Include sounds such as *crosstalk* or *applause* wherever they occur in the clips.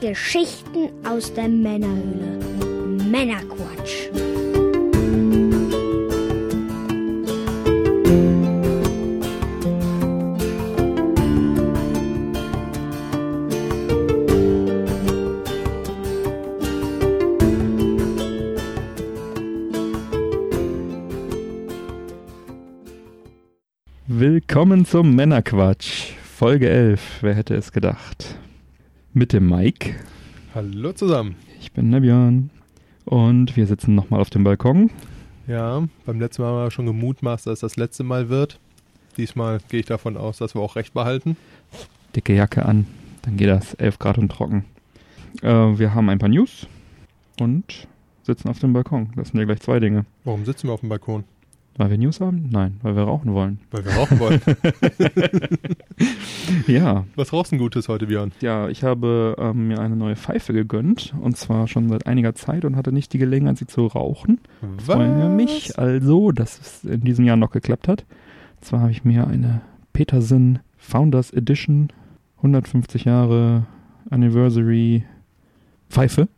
Geschichten aus der Männerhöhle. Männerquatsch. Willkommen zum Männerquatsch, Folge 11. Wer hätte es gedacht? Mit dem Mike. Hallo zusammen. Ich bin der Björn. Und wir sitzen nochmal auf dem Balkon. Ja, beim letzten Mal haben wir schon gemutmaßt, dass es das letzte Mal wird. Diesmal gehe ich davon aus, dass wir auch recht behalten. Dicke Jacke an, dann geht das 11 Grad und trocken. Äh, wir haben ein paar News und sitzen auf dem Balkon. Das sind ja gleich zwei Dinge. Warum sitzen wir auf dem Balkon? Weil wir News haben? Nein, weil wir rauchen wollen. Weil wir rauchen wollen. *laughs* Ja, Was rauchst du Gutes heute, Björn? ja, ich habe ähm, mir eine neue Pfeife gegönnt und zwar schon seit einiger Zeit und hatte nicht die Gelegenheit, sie zu rauchen. freue mich also, dass es in diesem Jahr noch geklappt hat. Zwar habe ich mir eine Peterson Founders Edition 150 Jahre Anniversary Pfeife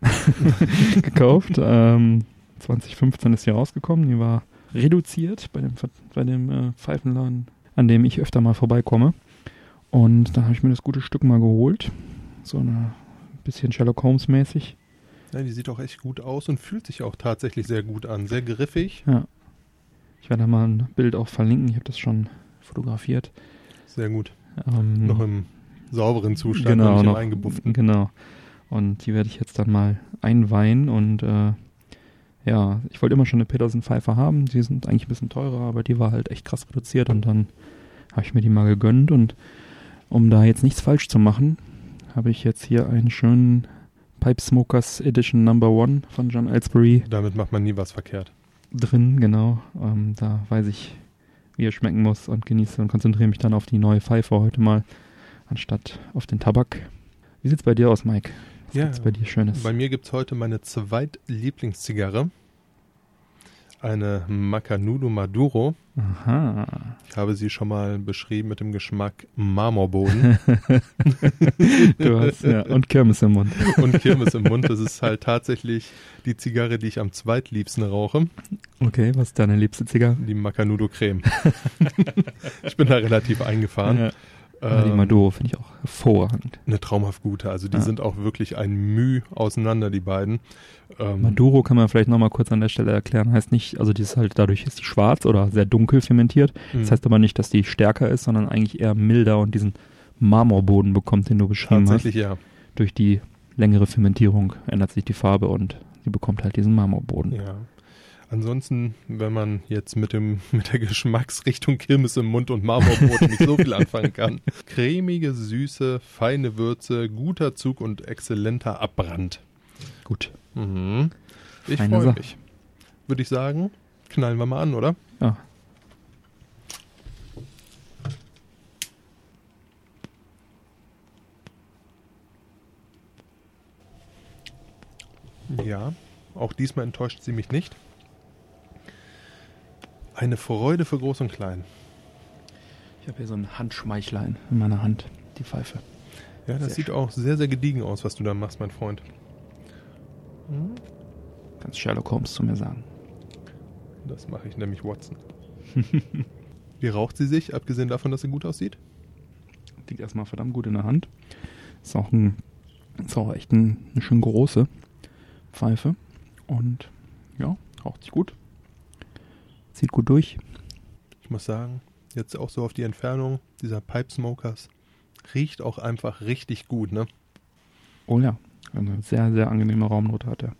*laughs* gekauft. *laughs* Ähm, 2015 ist sie rausgekommen. Die war reduziert bei dem, bei dem äh, Pfeifenladen, an dem ich öfter mal vorbeikomme. Und da habe ich mir das gute Stück mal geholt. So eine bisschen Sherlock Holmes mäßig. Ja, die sieht auch echt gut aus und fühlt sich auch tatsächlich sehr gut an. Sehr griffig. Ja. Ich werde da mal ein Bild auch verlinken. Ich habe das schon fotografiert. Sehr gut. Ähm, Noch im sauberen Zustand, genau, noch nicht noch, im eingebufften. Genau. Und die werde ich jetzt dann mal einweihen und äh, ja, ich wollte immer schon eine Peterson Pfeife haben. Die sind eigentlich ein bisschen teurer, aber die war halt echt krass reduziert und dann habe ich mir die mal gegönnt und um da jetzt nichts falsch zu machen, habe ich jetzt hier einen schönen Pipe Smokers Edition Number One von John Ellsbury Damit macht man nie was verkehrt. drin, genau. Ähm, da weiß ich, wie er schmecken muss und genieße und konzentriere mich dann auf die neue Pfeife heute mal, anstatt auf den Tabak. Wie sieht's bei dir aus, Mike? Was Ja, gibt's bei dir Schönes? Bei mir gibt es heute meine zweitlieblingszigarre. Eine Macanudo Maduro. Aha. Ich habe sie schon mal beschrieben mit dem Geschmack Marmorboden *laughs* du hast, ja, und Kirmes im Mund. *laughs* und Kirmes im Mund. Das ist halt tatsächlich die Zigarre, die ich am zweitliebsten rauche. Okay, was ist deine liebste Zigarre? Die Macanudo Creme. *laughs* ich bin da relativ eingefahren. Ja, die Ähm, Maduro finde ich auch hervorragend. Eine traumhaft gute. Also die Ja. sind auch wirklich ein Müh auseinander, die beiden. Ähm, Maduro kann man vielleicht nochmal kurz an der Stelle erklären. Heißt nicht, also die ist halt, dadurch ist die schwarz oder sehr dunkel fermentiert. Das heißt aber nicht, dass die stärker ist, sondern eigentlich eher milder und diesen Marmorboden bekommt, den du beschrieben tatsächlich ja. hast. Durch die längere Fermentierung ändert sich die Farbe und sie bekommt halt diesen Marmorboden. Ja. Ansonsten, wenn man jetzt mit dem *laughs* mit der Geschmacksrichtung Kirmes im Mund und Marmorbrot nicht so viel anfangen kann. *laughs* Cremige, süße, feine Würze, guter Zug und exzellenter Abbrand. Gut. Mhm. Ich freue mich. Würde ich sagen, knallen wir mal an, oder? Ja. Ja, auch diesmal enttäuscht sie mich nicht. Eine Freude für Groß und Klein. Ich habe hier so einen Handschmeichler in, in meiner Hand, die Pfeife. Ja, das Sehr sieht auch sehr, sehr gediegen aus, was du da machst, mein Freund. Kannst Sherlock Holmes zu mir sagen. Das mache ich nämlich Watson. *laughs* Wie raucht sie sich, abgesehen davon, dass sie gut aussieht? Liegt erstmal verdammt gut in der Hand. Ist auch, ein, ist auch echt ein, eine schön große Pfeife. Und ja, raucht sich gut. Zieht gut durch. Ich muss sagen, jetzt auch so auf die Entfernung dieser Pipe Smokers, riecht auch einfach richtig gut, ne? Oh ja, eine sehr, sehr angenehme Raumnote hat er.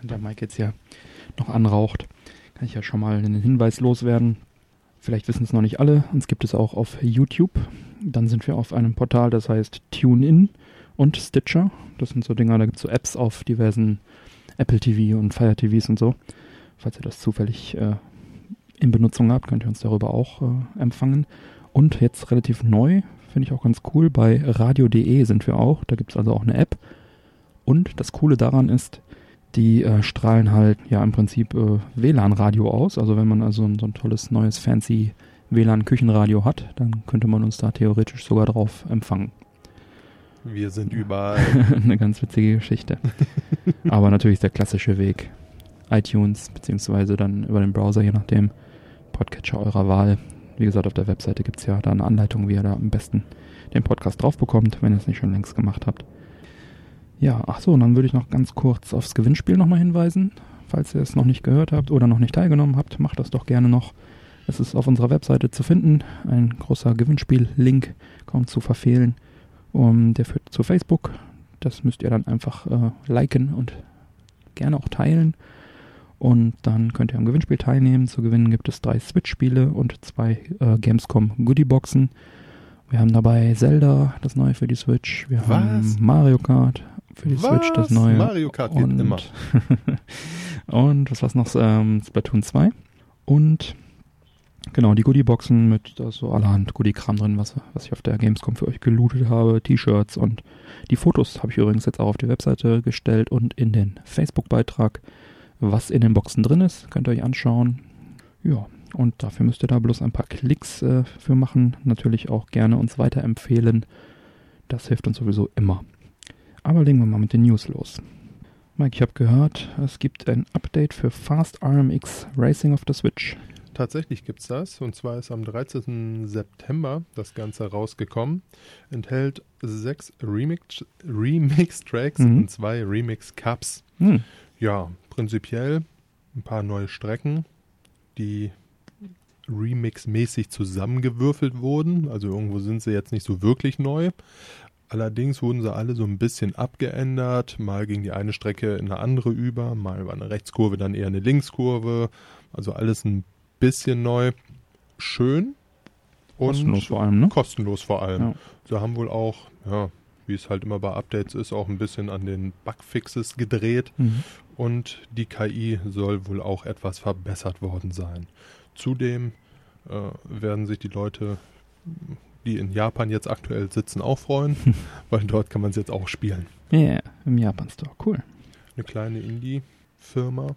Wenn der Mike jetzt hier noch anraucht, kann ich ja schon mal einen Hinweis loswerden. Vielleicht wissen es noch nicht alle, uns gibt es auch auf YouTube. Dann sind wir auf einem Portal, das heißt TuneIn und Stitcher. Das sind so Dinger, da gibt es so Apps auf diversen Apple TV und Fire TVs und so. Falls ihr das zufällig äh, in Benutzung habt, könnt ihr uns darüber auch äh, empfangen. Und jetzt relativ neu, finde ich auch ganz cool, bei radio.de sind wir auch. Da gibt es also auch eine App. Und das Coole daran ist, die äh, strahlen halt ja im Prinzip äh, WLAN-Radio aus. Also wenn man also ein, so ein tolles neues fancy WLAN-Küchenradio hat, dann könnte man uns da theoretisch sogar drauf empfangen. Wir sind überall. *laughs* Eine ganz witzige Geschichte. *laughs* Aber natürlich ist der klassische Weg. iTunes, beziehungsweise dann über den Browser, je nachdem, Podcatcher eurer Wahl. Wie gesagt, auf der Webseite gibt es ja da eine Anleitung, wie ihr da am besten den Podcast drauf bekommt, wenn ihr es nicht schon längst gemacht habt. Ja, ach so, und dann würde ich noch ganz kurz aufs Gewinnspiel nochmal hinweisen. Falls ihr es noch nicht gehört habt oder noch nicht teilgenommen habt, macht das doch gerne noch. Es ist auf unserer Webseite zu finden. Ein großer Gewinnspiel-Link, kaum zu verfehlen. Um, der führt zu Facebook. Das müsst ihr dann einfach äh, liken und gerne auch teilen. Und dann könnt ihr am Gewinnspiel teilnehmen. Zu gewinnen gibt es drei Switch-Spiele und zwei äh, Gamescom Goodie-Boxen. Wir haben dabei Zelda, das neue für die Switch. Wir Was? haben Mario Kart für die Was? Switch, das neue. Mario Kart geht und, immer. *laughs* und was war's noch? Ähm, Splatoon 2. Und genau, die Goodie-Boxen mit so allerhand Goodie-Kram drin, was, was ich auf der Gamescom für euch gelootet habe. T-Shirts und die Fotos habe ich übrigens jetzt auch auf die Webseite gestellt und in den Facebook-Beitrag. Was in den Boxen drin ist, könnt ihr euch anschauen. Ja, und dafür müsst ihr da bloß ein paar Klicks äh, für machen. Natürlich auch gerne uns weiterempfehlen. Das hilft uns sowieso immer. Aber legen wir mal mit den News los. Mike, ich habe gehört, es gibt ein Update für Fast RMX Racing auf der Switch. Tatsächlich gibt's das. Und zwar ist am 13. September das Ganze rausgekommen. Enthält sechs Remix- Remix-Tracks Mhm. und zwei Remix-Cups. Hm. Ja, prinzipiell ein paar neue Strecken, die Remix-mäßig zusammengewürfelt wurden. Also irgendwo sind sie jetzt nicht so wirklich neu. Allerdings wurden sie alle so ein bisschen abgeändert. Mal ging die eine Strecke in eine andere über, mal war eine Rechtskurve, dann eher eine Linkskurve. Also alles ein bisschen neu. Schön. Und Kostenlos vor allem, ne? kostenlos vor allem. Ja. Sie haben wohl auch, ja, wie es halt immer bei Updates ist, auch ein bisschen an den Bugfixes gedreht Mhm. und die KI soll wohl auch etwas verbessert worden sein. Zudem äh, werden sich die Leute, die in Japan jetzt aktuell sitzen, auch freuen, *laughs* weil dort kann man es jetzt auch spielen. Ja, yeah, im Japan Store. Cool. Eine kleine Indie-Firma,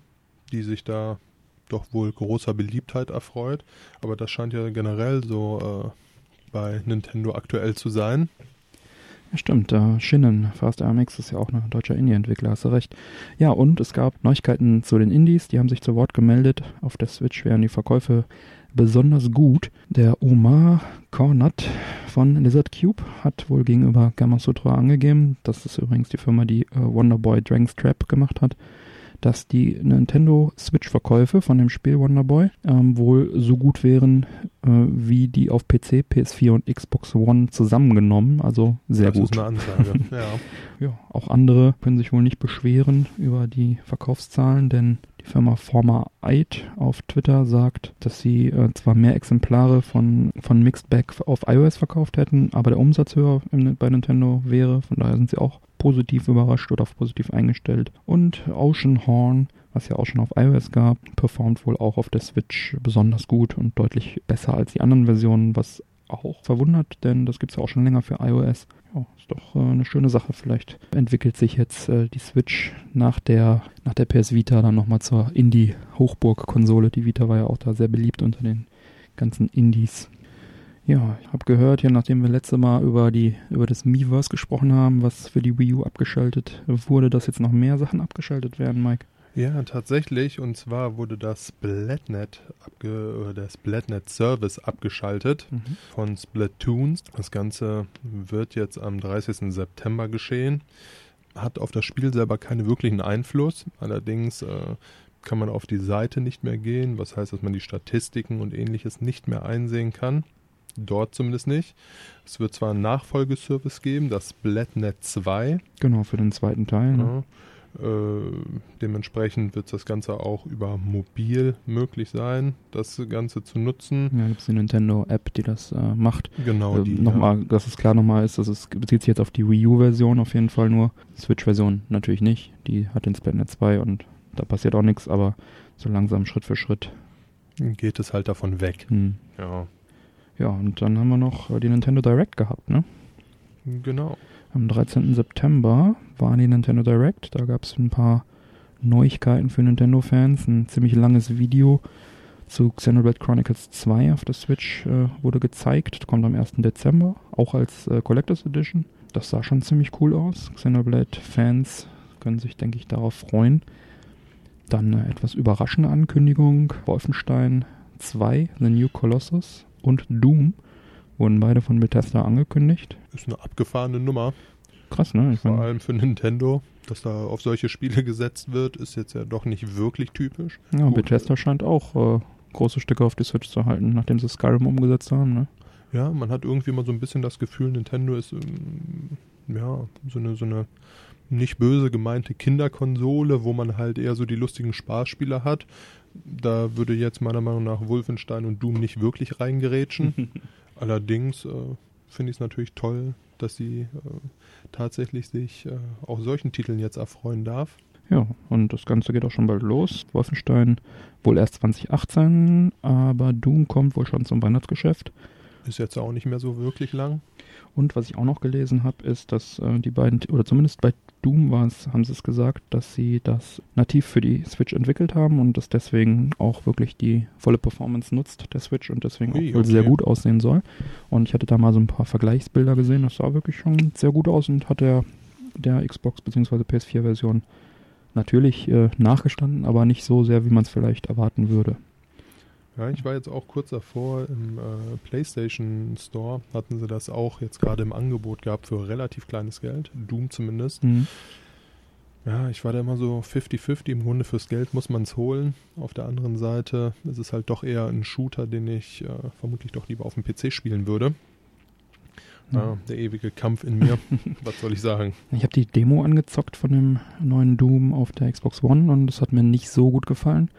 die sich da doch wohl großer Beliebtheit erfreut, aber das scheint ja generell so äh, bei Nintendo aktuell zu sein. Ja, stimmt, äh, Shinnen, Fast RMX ist ja auch ein deutscher Indie-Entwickler, hast du recht. Ja, und es gab Neuigkeiten zu den Indies, die haben sich zu Wort gemeldet. Auf der Switch wären die Verkäufe besonders gut. Der Omar Cornat von Lizard Cube hat wohl gegenüber Gamasutra angegeben, das ist übrigens die Firma, die äh, Wonderboy Dragon's Trap gemacht hat, dass die Nintendo Switch-Verkäufe von dem Spiel Wonderboy ähm, wohl so gut wären äh, wie die auf PC, PS4 und Xbox One zusammengenommen. Also sehr das gut. ist eine Ansage. *laughs* ja. Ja, auch andere können sich wohl nicht beschweren über die Verkaufszahlen, denn die Firma Former Eid auf Twitter sagt, dass sie äh, zwar mehr Exemplare von, von Mixed Bag auf iOS verkauft hätten, aber der Umsatz höher im, bei Nintendo wäre. Von daher sind sie auch positiv überrascht oder positiv eingestellt. Und Ocean Horn, was ja auch schon auf iOS gab, performt wohl auch auf der Switch besonders gut und deutlich besser als die anderen Versionen, was auch verwundert, denn das gibt es ja auch schon länger für iOS. Ja, ist doch äh, eine schöne Sache. Vielleicht entwickelt sich jetzt äh, die Switch nach der, nach der PS Vita dann nochmal zur Indie-Hochburg-Konsole. Die Vita war ja auch da sehr beliebt unter den ganzen Indies. Ja, ich habe gehört, ja, nachdem wir letzte Mal über die über das Miiverse gesprochen haben, was für die Wii U abgeschaltet wurde, dass jetzt noch mehr Sachen abgeschaltet werden, Mike. Ja, tatsächlich. Und zwar wurde das Splatnet, abge oder der Splatnet Service abgeschaltet von Splatoons. Das Ganze wird jetzt am 30. September geschehen. Hat auf das Spiel selber keinen wirklichen Einfluss. Allerdings äh, kann man auf die Seite nicht mehr gehen, was heißt, dass man die Statistiken und ähnliches nicht mehr einsehen kann. Dort zumindest nicht. Es wird zwar einen Nachfolgeservice geben, das Splatnet 2. Genau, für den zweiten Teil. Ne? Ja. Äh, dementsprechend wird das Ganze auch über mobil möglich sein, das Ganze zu nutzen. Ja, gibt es die Nintendo-App, die das äh, macht. Genau, Ähm, die. nochmal, dass es klar nochmal ist, dass es bezieht sich jetzt auf die Wii U-Version auf jeden Fall nur. Switch-Version natürlich nicht. Die hat den Splatnet 2 und da passiert auch nichts, aber so langsam Schritt für Schritt. ja, geht es halt davon weg. Hm. Ja, Ja, und dann haben wir noch äh, die Nintendo Direct gehabt, ne? genau. Am 13. September war die Nintendo Direct. Da gab es ein paar Neuigkeiten für Nintendo-Fans. Ein ziemlich langes Video zu Xenoblade Chronicles 2 auf der Switch äh, wurde gezeigt. Kommt am 1. Dezember, auch als äh, Collectors Edition. Das sah schon ziemlich cool aus. Xenoblade-Fans können sich, denke ich, darauf freuen. Dann eine etwas überraschende Ankündigung. Wolfenstein 2, The New Colossus und Doom wurden beide von Bethesda angekündigt. Ist eine abgefahrene Nummer. Krass, ne? Ich Vor allem für Nintendo, dass da auf solche Spiele gesetzt wird, ist jetzt ja doch nicht wirklich typisch. ja, Gut. Bethesda scheint auch äh, große Stücke auf die Switch zu halten, nachdem sie Skyrim umgesetzt haben. Ne? Ja, man hat irgendwie mal so ein bisschen das Gefühl, Nintendo ist ähm, ja so eine, so eine nicht böse gemeinte Kinderkonsole, wo man halt eher so die lustigen Spaßspiele hat. Da würde jetzt meiner Meinung nach Wolfenstein und Doom nicht wirklich reingerätschen. *laughs* Allerdings äh, finde ich es natürlich toll, dass sie äh, tatsächlich sich äh, auch solchen Titeln jetzt erfreuen darf. Ja, und das Ganze geht auch schon bald los. Wolfenstein wohl erst 2018, aber Doom kommt wohl schon zum Weihnachtsgeschäft. Ist jetzt auch nicht mehr so wirklich lang. Und was ich auch noch gelesen habe, ist, dass äh, die beiden, oder zumindest bei Doom war es, haben sie es gesagt, dass sie das nativ für die Switch entwickelt haben und das deswegen auch wirklich die volle Performance nutzt, der Switch, und deswegen Ui, auch okay. sehr gut aussehen soll. Und ich hatte da mal so ein paar Vergleichsbilder gesehen, das sah wirklich schon sehr gut aus und hat der, der Xbox bzw. PS4-Version natürlich äh, nachgestanden, aber nicht so sehr, wie man es vielleicht erwarten würde. Ja, ich war jetzt auch kurz davor im äh, PlayStation Store, hatten sie das auch jetzt gerade im Angebot gehabt für relativ kleines Geld, Doom zumindest. Mhm. Ja, ich war da immer so 50-50, im Grunde fürs Geld muss man es holen. Auf der anderen Seite ist es halt doch eher ein Shooter, den ich äh, vermutlich doch lieber auf dem PC spielen würde. Ja, der ewige Kampf in mir, *laughs* was soll ich sagen? Ich habe die Demo angezockt von dem neuen Doom auf der Xbox One und es hat mir nicht so gut gefallen.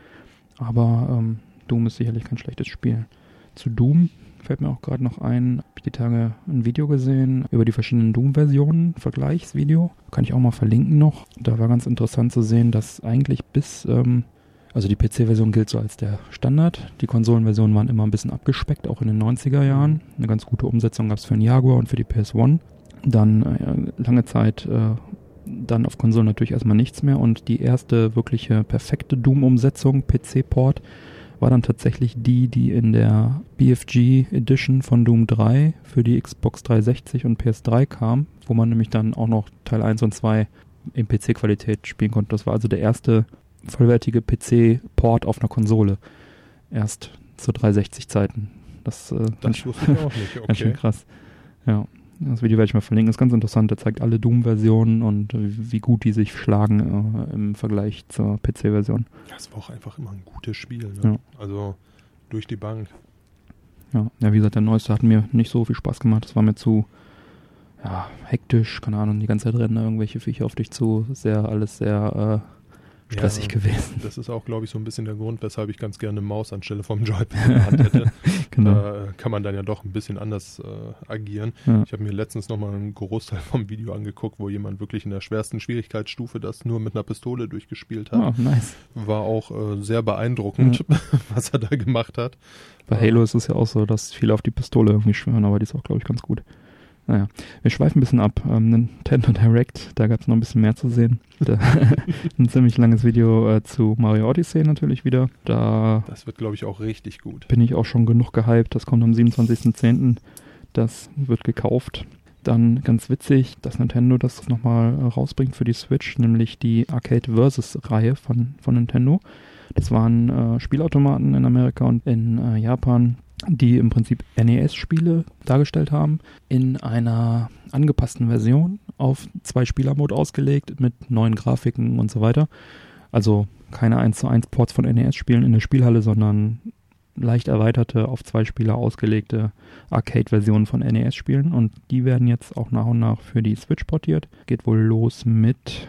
Aber ähm, Doom ist sicherlich kein schlechtes Spiel. Zu Doom fällt mir auch gerade noch ein, habe ich die Tage ein Video gesehen über die verschiedenen Doom-Versionen, Vergleichsvideo. Kann ich auch mal verlinken noch. Da war ganz interessant zu sehen, dass eigentlich bis, ähm, also die PC-Version gilt so als der Standard. Die Konsolenversionen waren immer ein bisschen abgespeckt, auch in den 90er Jahren. Eine ganz gute Umsetzung gab es für den Jaguar und für die PS1. Dann äh, lange Zeit äh, dann auf Konsolen natürlich erstmal nichts mehr und die erste wirkliche perfekte Doom-Umsetzung, PC-Port, war dann tatsächlich die, die in der BFG Edition von Doom 3 für die Xbox 360 und PS3 kam, wo man nämlich dann auch noch Teil 1 und 2 in PC-Qualität spielen konnte. Das war also der erste vollwertige PC-Port auf einer Konsole. Erst zu 360-Zeiten. Das, äh, Das wusste ich auch nicht. *laughs* Ganz schön Okay. krass. Ja, das Video werde ich mal verlinken. ist ganz interessant. Der zeigt alle Doom-Versionen und wie gut die sich schlagen äh, im Vergleich zur PC-Version. Das war auch einfach immer ein gutes Spiel. Ne? Ja. Also durch die Bank. Ja. ja, wie gesagt, der neueste hat mir nicht so viel Spaß gemacht. Das war mir zu ja, hektisch, keine Ahnung, die ganze Zeit rennen da irgendwelche Viecher auf dich zu. Sehr, alles sehr äh, stressig Ja, gewesen. Das ist auch, glaube ich, so ein bisschen der Grund, weshalb ich ganz gerne eine Maus anstelle vom Joypad in der Hand hätte. *laughs* Genau. Da äh, kann man dann ja doch ein bisschen anders äh, agieren. Ja. Ich habe mir letztens nochmal einen Großteil vom Video angeguckt, wo jemand wirklich in der schwersten Schwierigkeitsstufe das nur mit einer Pistole durchgespielt hat. Oh, nice. War auch äh, sehr beeindruckend, *laughs* was er da gemacht hat. Bei Halo ist es ja auch so, dass viele auf die Pistole irgendwie schwören, aber die ist auch, glaube ich, ganz gut. Naja, wir schweifen ein bisschen ab. Ähm, Nintendo Direct, da gab es noch ein bisschen mehr zu sehen. *laughs* *laughs* Ein ziemlich langes Video äh, zu Mario Odyssey natürlich wieder. Da Das wird, glaube ich, auch richtig gut. bin ich auch schon genug gehypt. Das kommt am 27.10. Das wird gekauft. Dann ganz witzig, dass Nintendo das nochmal rausbringt für die Switch, nämlich die Arcade Versus-Reihe von, von Nintendo. Das waren äh, Spielautomaten in Amerika und in äh, Japan, die im Prinzip NES-Spiele dargestellt haben, in einer angepassten Version auf zwei Spielermode ausgelegt mit neuen Grafiken und so weiter. Also keine 1 zu 1 Ports von NES-Spielen in der Spielhalle, sondern leicht erweiterte, auf zwei Spieler ausgelegte Arcade-Versionen von NES-Spielen und die werden jetzt auch nach und nach für die Switch portiert. Geht wohl los mit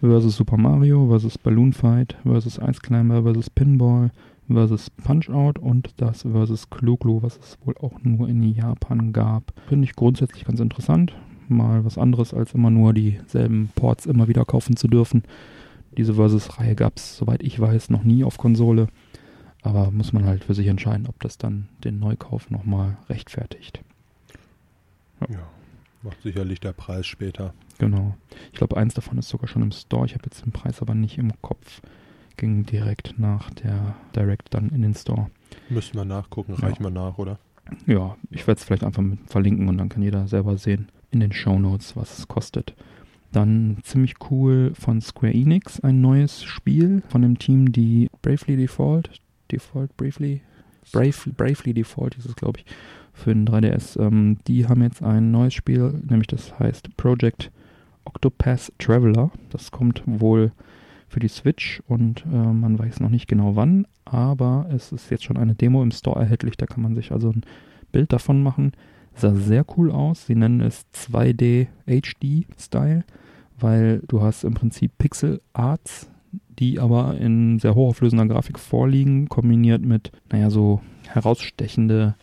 versus Super Mario, versus Balloon Fight, versus Ice Climber, versus Pinball, versus Punch-Out und das versus Klo-Klo, was es wohl auch nur in Japan gab. Finde ich grundsätzlich ganz interessant. Mal was anderes, als immer nur dieselben Ports immer wieder kaufen zu dürfen. Diese Versus-Reihe gab es, soweit ich weiß, noch nie auf Konsole. Aber muss man halt für sich entscheiden, ob das dann den Neukauf nochmal rechtfertigt. Ja, macht sicherlich der Preis später. Genau. Ich glaube, eins davon ist sogar schon im Store. Ich habe jetzt den Preis aber nicht im Kopf. Ging direkt nach der Direct dann in den Store. Müssen wir nachgucken, Ja. reichen wir nach, oder? Ja, ich werde es vielleicht einfach mit verlinken und dann kann jeder selber sehen, in den Show Notes, was es kostet. Dann ziemlich cool von Square Enix ein neues Spiel von dem Team, die Bravely Default, Default Bravely, Brave, Bravely Default ist es glaube ich, für den 3DS. Ähm, die haben jetzt ein neues Spiel, nämlich das heißt Project Octopath Traveler. Das kommt wohl für die Switch und äh, man weiß noch nicht genau wann, aber es ist jetzt schon eine Demo im Store erhältlich, da kann man sich also ein Bild davon machen. Sah sehr cool aus. Sie nennen es 2D HD Style, weil du hast im Prinzip Pixel Arts, die aber in sehr hochauflösender Grafik vorliegen, kombiniert mit, naja, so herausstechende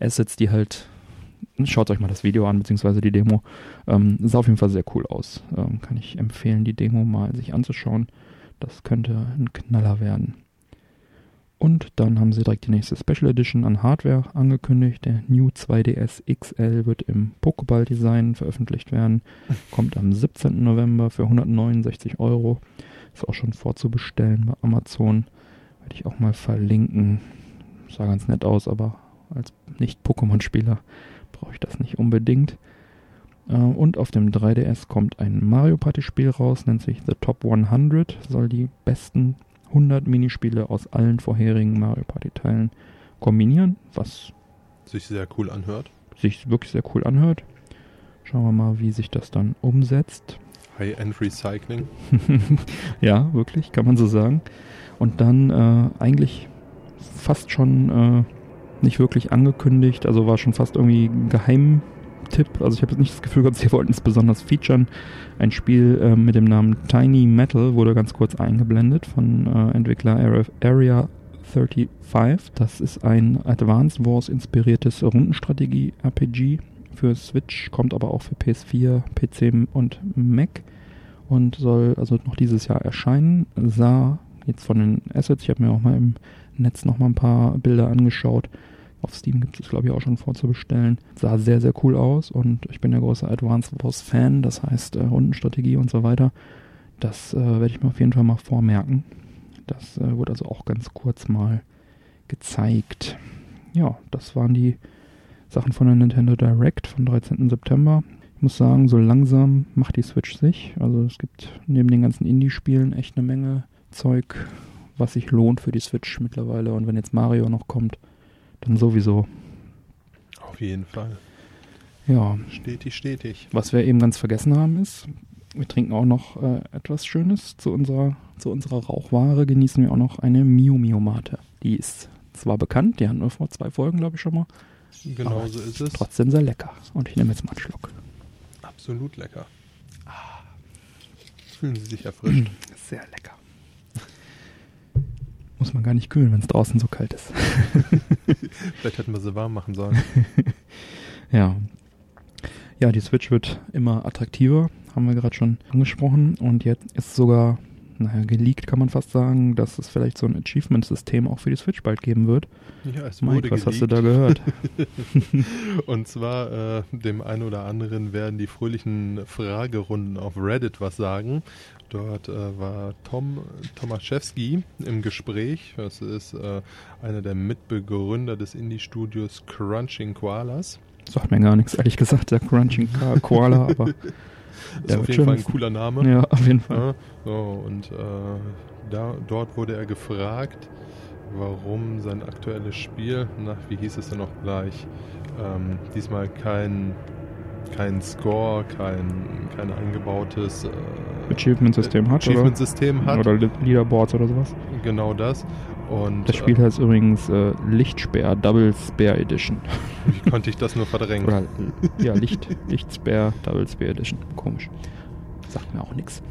Assets, die halt Schaut euch mal das Video an, beziehungsweise die Demo. Ähm, sah auf jeden Fall sehr cool aus. Ähm, kann ich empfehlen, die Demo mal sich anzuschauen. Das könnte ein Knaller werden. Und dann haben sie direkt die nächste Special Edition an Hardware angekündigt. Der New 2DS XL wird im Pokéball-Design veröffentlicht werden. *laughs* Kommt am 17. November für 169 Euro. Ist auch schon vorzubestellen bei Amazon. Werde ich auch mal verlinken. Sah ganz nett aus, aber als Nicht-Pokémon-Spieler brauche ich das nicht unbedingt. Äh, und auf dem 3DS kommt ein Mario Party Spiel raus, nennt sich The Top 100, soll die besten 100 Minispiele aus allen vorherigen Mario Party Teilen kombinieren, was sich sehr cool anhört. Sich wirklich sehr cool anhört. Schauen wir mal, wie sich das dann umsetzt. High-End Recycling. *laughs* ja, wirklich, kann man so sagen. Und dann äh, eigentlich fast schon äh, nicht wirklich angekündigt, also war schon fast irgendwie ein Geheimtipp. Also ich habe jetzt nicht das Gefühl gehabt, *laughs* sie wollten es besonders featuren. Ein Spiel äh, mit dem Namen Tiny Metal wurde ganz kurz eingeblendet von äh, Entwickler Area 35. Das ist ein Advanced Wars inspiriertes Rundenstrategie-RPG für Switch, kommt aber auch für PS4, PC und Mac und soll also noch dieses Jahr erscheinen. Sah jetzt von den Assets, ich habe mir auch mal im Netz noch mal ein paar Bilder angeschaut. Auf Steam gibt es, glaube ich, auch schon vorzubestellen. Sah sehr, sehr cool aus und ich bin ja großer Advanced Wars Fan, das heißt äh, Rundenstrategie und so weiter. Das äh, werde ich mir auf jeden Fall mal vormerken. Das äh, wurde also auch ganz kurz mal gezeigt. Ja, das waren die Sachen von der Nintendo Direct vom 13. September. Ich muss sagen, so langsam macht die Switch sich. Also es gibt neben den ganzen Indie-Spielen echt eine Menge Zeug, was sich lohnt für die Switch mittlerweile. Und wenn jetzt Mario noch kommt, dann sowieso. Auf jeden Fall. Ja. Stetig, stetig. Was wir eben ganz vergessen haben ist, wir trinken auch noch äh, etwas Schönes zu unserer, zu unserer Rauchware, genießen wir auch noch eine Mio Mio Mate. Die ist zwar bekannt, die hatten wir vor zwei Folgen, glaube ich, schon mal. Genau so ist es. Trotzdem sehr lecker. Und ich nehme jetzt mal einen Schluck. Absolut lecker. Fühlen Sie sich erfrischt. Sehr lecker. Muss man gar nicht kühlen, wenn es draußen so kalt ist. *laughs* *laughs* Vielleicht hätten wir sie warm machen sollen. *laughs* ja. Ja, die Switch wird immer attraktiver, haben wir gerade schon angesprochen. Und jetzt ist sogar, naja, geleakt kann man fast sagen, dass es vielleicht so ein Achievement-System auch für die Switch bald geben wird. Ja, es Mike, wurde was hast du geleakt. da gehört? Und zwar äh, dem einen oder anderen werden die fröhlichen Fragerunden auf Reddit was sagen. Dort äh, war Tom Tomaszewski im Gespräch. Das ist äh, einer der Mitbegründer des Indie-Studios Crunching Koalas. Sagt mir gar nichts, ehrlich gesagt, der Crunching Koala, aber *laughs* Ist auf jeden Fall ein cooler Name. ja, auf jeden Fall. Ja, so, und äh, da, dort wurde er gefragt, warum sein aktuelles Spiel, na, wie hieß es denn noch gleich, ähm, diesmal kein, kein Score, kein, kein eingebautes äh, Achievement-System hat, Achievement-System oder? hat. Oder Le- Leaderboards oder sowas. Genau das. Und Das Spiel äh, heißt übrigens äh, Lichtspeer Double Spear Edition. wie konnte ich das nur verdrängen? Oder *laughs* ja, Licht, Lichtspear Double Spear Edition. Komisch. Sagt mir auch nichts.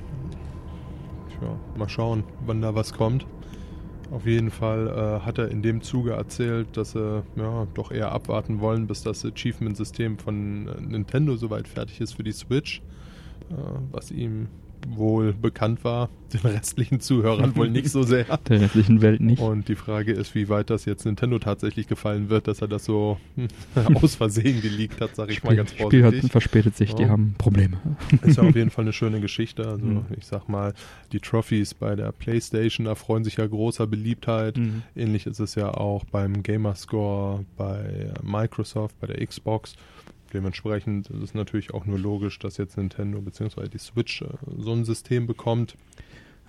Tja, mal schauen, wann da was kommt. Auf jeden Fall äh, hat er in dem Zuge erzählt, dass sie ja, doch eher abwarten wollen, bis das Achievement-System von äh, Nintendo soweit fertig ist für die Switch. Äh, was ihm wohl bekannt war, den restlichen Zuhörern wohl nicht so sehr. *laughs* Der restlichen Welt nicht. Und die Frage ist, wie weit das jetzt Nintendo tatsächlich gefallen wird, dass er das so hm, *laughs* aus Versehen geleakt hat, sage ich mal ganz Spiel hat vorsichtig. verspätet sich, die Ja. haben Probleme. Ist ja auf *laughs* jeden Fall eine schöne Geschichte. Also Mhm. ich sag mal, die Trophies bei der PlayStation erfreuen sich ja großer Beliebtheit. Mhm. Ähnlich ist es ja auch beim Gamerscore bei Microsoft, bei der Xbox. Dementsprechend ist es natürlich auch nur logisch, dass jetzt Nintendo bzw. die Switch äh, so ein System bekommt.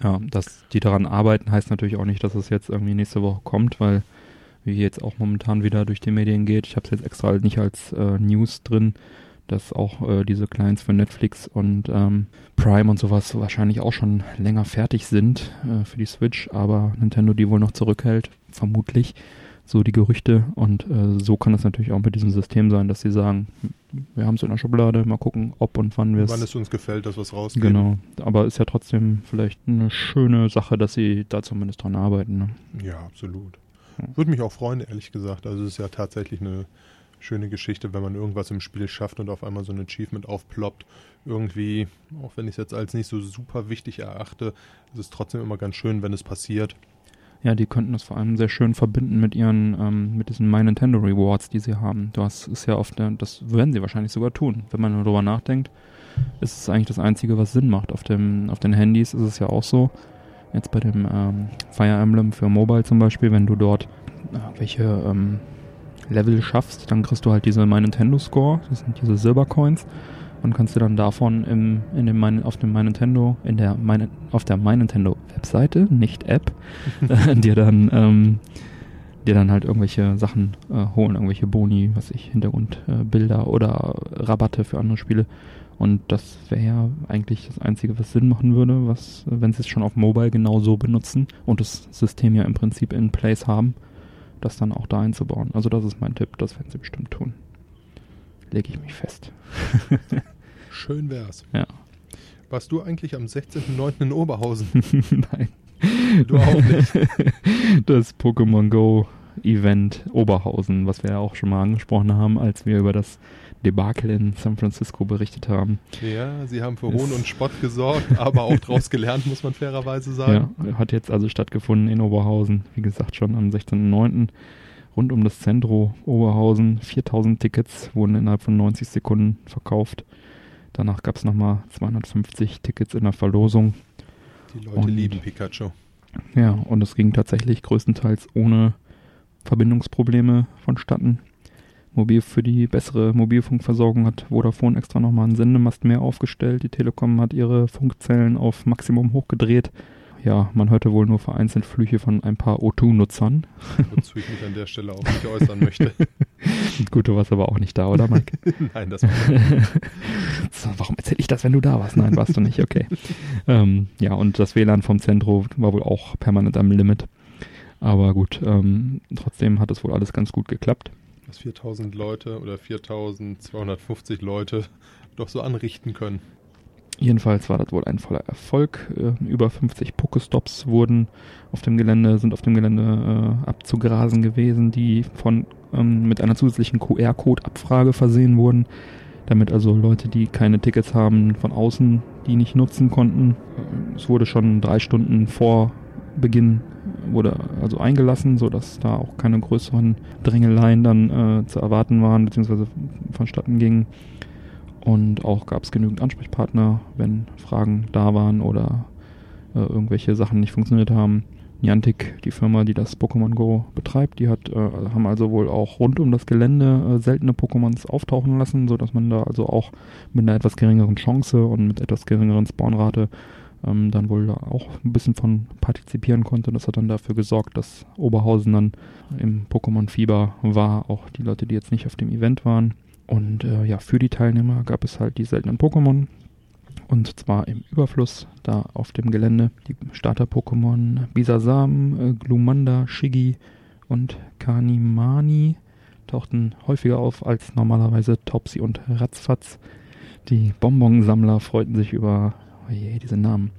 Ja, dass die daran arbeiten, heißt natürlich auch nicht, dass es jetzt irgendwie nächste Woche kommt, weil wie jetzt auch momentan wieder durch die Medien geht, ich habe es jetzt extra halt nicht als äh, News drin, dass auch äh, diese Clients für Netflix und ähm, Prime und sowas wahrscheinlich auch schon länger fertig sind äh, für die Switch, aber Nintendo die wohl noch zurückhält, vermutlich so die Gerüchte. Und äh, so kann es natürlich auch mit diesem System sein, dass sie sagen, wir haben es in der Schublade, mal gucken, ob und wann wir es. Wann es uns gefällt, dass was rausgeht. Genau. Aber ist ja trotzdem vielleicht eine schöne Sache, dass sie da zumindest dran arbeiten. Ne? Ja, absolut. Würde mich auch freuen, ehrlich gesagt. Also es ist ja tatsächlich eine schöne Geschichte, wenn man irgendwas im Spiel schafft und auf einmal so ein Achievement aufploppt. Irgendwie, auch wenn ich es jetzt als nicht so super wichtig erachte, ist es trotzdem immer ganz schön, wenn es passiert. Ja, die könnten das vor allem sehr schön verbinden mit ihren, ähm, mit diesen My Nintendo Rewards, die sie haben. Das ist ja oft, der, das werden sie wahrscheinlich sogar tun, wenn man darüber nachdenkt. Ist es eigentlich das Einzige, was Sinn macht. Auf dem, auf den Handys ist es ja auch so. Jetzt bei dem ähm, Fire Emblem für Mobile zum Beispiel, wenn du dort äh, welche ähm, Level schaffst, dann kriegst du halt diese My Nintendo Score, das sind diese Silbercoins und kannst du dann davon im, in dem My, auf dem My Nintendo, in der My, auf der My Nintendo Webseite, nicht App, *laughs* *laughs* dir dann ähm, dir dann halt irgendwelche Sachen äh, holen, irgendwelche Boni, was ich, Hintergrundbilder äh, oder Rabatte für andere Spiele. Und das wäre ja eigentlich das Einzige, was Sinn machen würde, was, wenn sie es schon auf Mobile genau so benutzen und das System ja im Prinzip in place haben, das dann auch da einzubauen. Also das ist mein Tipp, das werden sie bestimmt tun. Lege ich mich fest. *laughs* Schön wär's. Ja. Warst du eigentlich am 16.09. in Oberhausen? *laughs* Nein. Du auch nicht. *laughs* Das Pokémon Go Event Oberhausen, was wir ja auch schon mal angesprochen haben, als wir über das Debakel in San Francisco berichtet haben. Ja, sie haben für Hohn und Spott gesorgt, aber auch draus gelernt, muss man fairerweise sagen. Ja, hat jetzt also stattgefunden in Oberhausen, wie gesagt, schon am 16.09. Rund um das Zentrum Oberhausen. 4000 Tickets wurden innerhalb von 90 Sekunden verkauft. Danach gab es nochmal 250 Tickets in der Verlosung. Die Leute Und- lieben Pikachu. Ja, und es ging tatsächlich größtenteils ohne Verbindungsprobleme vonstatten. Mobil für die bessere Mobilfunkversorgung hat Vodafone extra nochmal einen Sendemast mehr aufgestellt. Die Telekom hat ihre Funkzellen auf Maximum hochgedreht. Ja, man hörte wohl nur vereinzelt Flüche von ein paar O2-Nutzern. Wozu ich mich an der Stelle auch nicht äußern möchte. *laughs* Gut, du warst aber auch nicht da, oder Mike? *laughs* Nein, das war *laughs* so, warum erzähle ich das, wenn du da warst? Nein, warst du nicht, okay. ähm, ja, und das WLAN vom Zentro war wohl auch permanent am Limit. Aber gut, ähm, trotzdem hat es wohl alles ganz gut geklappt. was 4000 Leute oder 4250 Leute doch so anrichten können. Jedenfalls war das wohl ein voller Erfolg. Äh, über 50 Pokestops wurden auf dem Gelände, sind auf dem Gelände äh, abzugrasen gewesen, die von ähm, mit einer zusätzlichen QR-Code-Abfrage versehen wurden, damit also Leute, die keine Tickets haben, von außen die nicht nutzen konnten. Äh, Es wurde schon drei Stunden vor Beginn wurde also eingelassen, sodass da auch keine größeren Drängeleien dann äh, zu erwarten waren, beziehungsweise vonstatten gingen. Und auch gab es genügend Ansprechpartner, wenn Fragen da waren oder äh, irgendwelche Sachen nicht funktioniert haben. Niantic, die Firma, die das Pokémon Go betreibt, die hat, äh, haben also wohl auch rund um das Gelände äh, seltene Pokémons auftauchen lassen, sodass man da also auch mit einer etwas geringeren Chance und mit etwas geringeren Spawnrate ähm, dann wohl da auch ein bisschen von partizipieren konnte. Das hat dann dafür gesorgt, dass Oberhausen dann im Pokémon-Fieber war, auch die Leute, die jetzt nicht auf dem Event waren. Und äh, ja, für die Teilnehmer gab es halt die seltenen Pokémon. Und zwar im Überfluss da auf dem Gelände. Die Starter-Pokémon Bisasam, äh, Glumanda, Shiggy und Kanimani tauchten häufiger auf als normalerweise Topsy und Ratzfatz. Die Bonbonsammler freuten sich über oh je, diese Namen.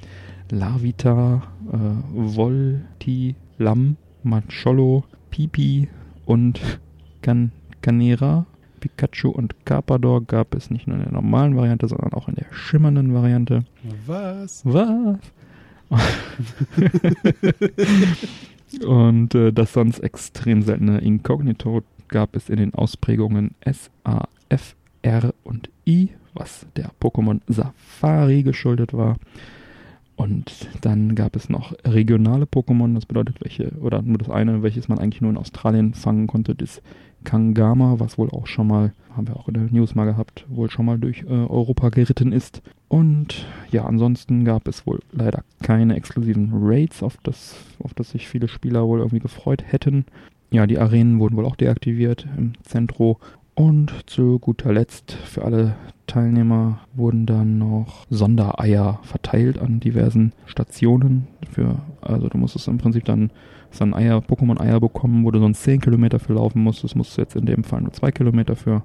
Lavita, äh, Volti, Lam, Macholo, Pipi und Can Canera. Pikachu und Carpador gab es nicht nur in der normalen Variante, sondern auch in der schimmernden Variante. Was? Was? *laughs* und äh, das sonst extrem seltene Inkognito gab es in den Ausprägungen S, A, F, R und I, was der Pokémon Safari geschuldet war. Und dann gab es noch regionale Pokémon, das bedeutet welche, oder nur das eine, welches man eigentlich nur in Australien fangen konnte, das Kangama, was wohl auch schon mal, haben wir auch in der News mal gehabt, wohl schon mal durch äh, Europa geritten ist. Und ja, ansonsten gab es wohl leider keine exklusiven Raids, auf das, auf das sich viele Spieler wohl irgendwie gefreut hätten. Ja, die Arenen wurden wohl auch deaktiviert im Zentro. Und zu guter Letzt für alle Teilnehmer wurden dann noch Sondereier verteilt an diversen Stationen. Für, also du musstest im Prinzip dann so ein Eier, Pokémon-Eier bekommen, wo du sonst 10 Kilometer für laufen musstest, musst du jetzt in dem Fall nur 2 Kilometer für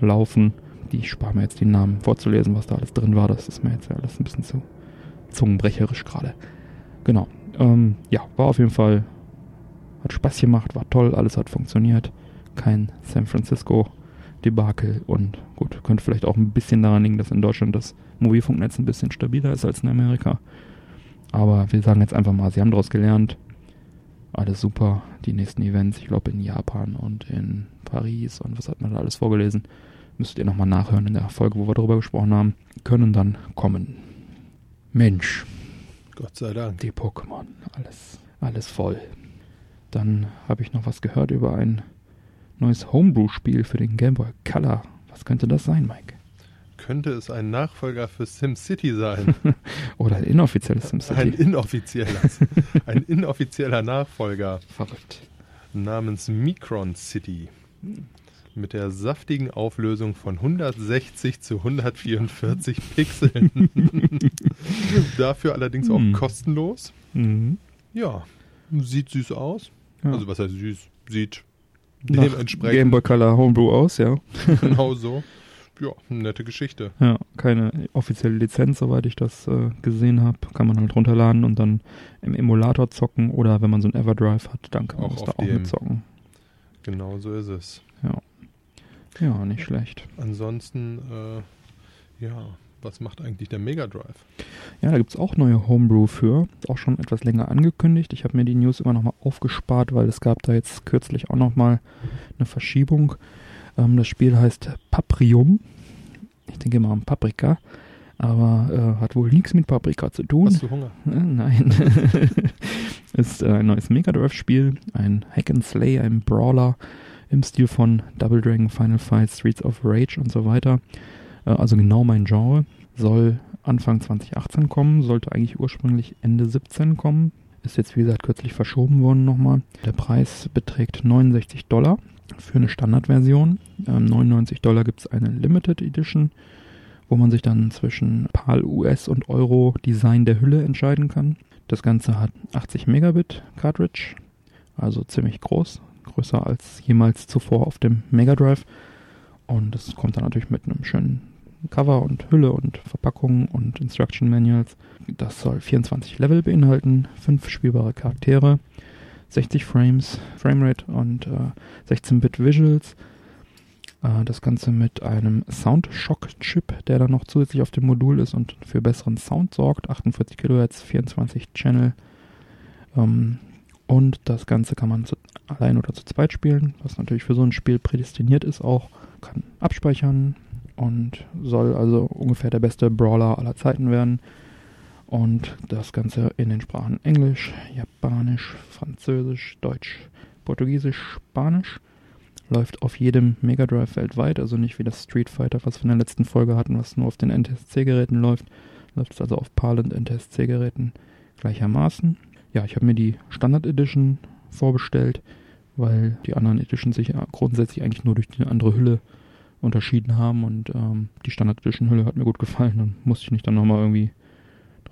laufen. Ich spare mir jetzt die Namen vorzulesen, was da alles drin war. Das ist mir jetzt alles ein bisschen zu zungenbrecherisch gerade. Genau. Ähm, ja, war auf jeden Fall, hat Spaß gemacht, war toll, alles hat funktioniert. Kein San Francisco Debakel und gut, könnte vielleicht auch ein bisschen daran liegen, dass in Deutschland das Mobilfunknetz ein bisschen stabiler ist als in Amerika. Aber wir sagen jetzt einfach mal, sie haben daraus gelernt. Alles super. Die nächsten Events, ich glaube in Japan und in Paris und was hat man da alles vorgelesen, müsstet ihr nochmal nachhören in der Folge, wo wir darüber gesprochen haben, können dann kommen. Mensch. Gott sei Dank. Die Pokémon, alles, alles voll. Dann habe ich noch was gehört über ein neues Homebrew-Spiel für den Game Boy Color. Was könnte das sein, Mike? Könnte es ein Nachfolger für SimCity sein? *laughs* Oder ein inoffizielles SimCity? Ein inoffizieller, *laughs* ein inoffizieller Nachfolger. Verrückt. Namens Micron City. Mit der saftigen Auflösung von 160 zu 144 *laughs* Pixeln. Dafür allerdings auch Hm. kostenlos. Mhm. Ja, sieht süß aus. Ja. Also was heißt süß? Sieht Nach Game dementsprechend Boy Color Homebrew aus, ja. *laughs* *laughs* genau so. Ja, nette Geschichte. Ja, keine offizielle Lizenz, soweit ich das äh, gesehen habe. Kann man halt runterladen und dann im Emulator zocken oder wenn man so ein Everdrive hat, dann kann man Auch das da auch mit zocken. Genau so ist es. Ja, nicht schlecht. Ansonsten, äh, ja, was macht eigentlich der Mega Drive? Ja, da gibt's auch neue Homebrew für. Ist auch schon etwas länger angekündigt. Ich habe mir die News immer noch mal aufgespart, weil es gab da jetzt kürzlich auch noch mal eine Verschiebung. Ähm, das Spiel heißt Paprium. Ich denke mal an Paprika. Aber äh, hat wohl nichts mit Paprika zu tun. Hast du Hunger? Äh, *laughs* Nein. *laughs* ist äh, ein neues Mega Drive-Spiel, ein Hack and Slay, ein Brawler im Stil von Double Dragon, Final Fight, Streets of Rage und so weiter. Äh, also genau mein Genre. Soll Anfang 2018 kommen, sollte eigentlich ursprünglich Ende 17 kommen. Ist jetzt, wie gesagt, kürzlich verschoben worden nochmal. Der Preis beträgt 69 Dollar für eine Standardversion. Ähm, 99 Dollar gibt es eine Limited Edition wo man sich dann zwischen PAL US und Euro Design der Hülle entscheiden kann. Das Ganze hat 80 Megabit Cartridge, also ziemlich groß, größer als jemals zuvor auf dem Mega Drive. Und es kommt dann natürlich mit einem schönen Cover und Hülle und Verpackung und Instruction Manuals. Das soll 24 Level beinhalten, 5 spielbare Charaktere, 60 Frames, Framerate und äh, 16-Bit Visuals. Äh, Das Ganze mit einem Soundshock-Chip, der dann noch zusätzlich auf dem Modul ist und für besseren Sound sorgt. 48 Kilohertz, 24 Channel. Ähm, und das Ganze kann man zu, allein oder zu zweit spielen, was natürlich für so ein Spiel prädestiniert ist auch. Kann abspeichern und soll also ungefähr der beste Brawler aller Zeiten werden. Und das Ganze in den Sprachen Englisch, Japanisch, Französisch, Deutsch, Portugiesisch, Spanisch läuft auf jedem Mega Drive weltweit, also nicht wie das Street Fighter, was wir in der letzten Folge hatten, was nur auf den NTSC-Geräten läuft. Läuft es also auf PAL und NTSC-Geräten gleichermaßen. Ja, ich habe mir die Standard Edition vorbestellt, weil die anderen Editions sich grundsätzlich eigentlich nur durch die andere Hülle unterschieden haben und ähm, die Standard Edition Hülle hat mir gut gefallen. Dann musste ich nicht dann nochmal irgendwie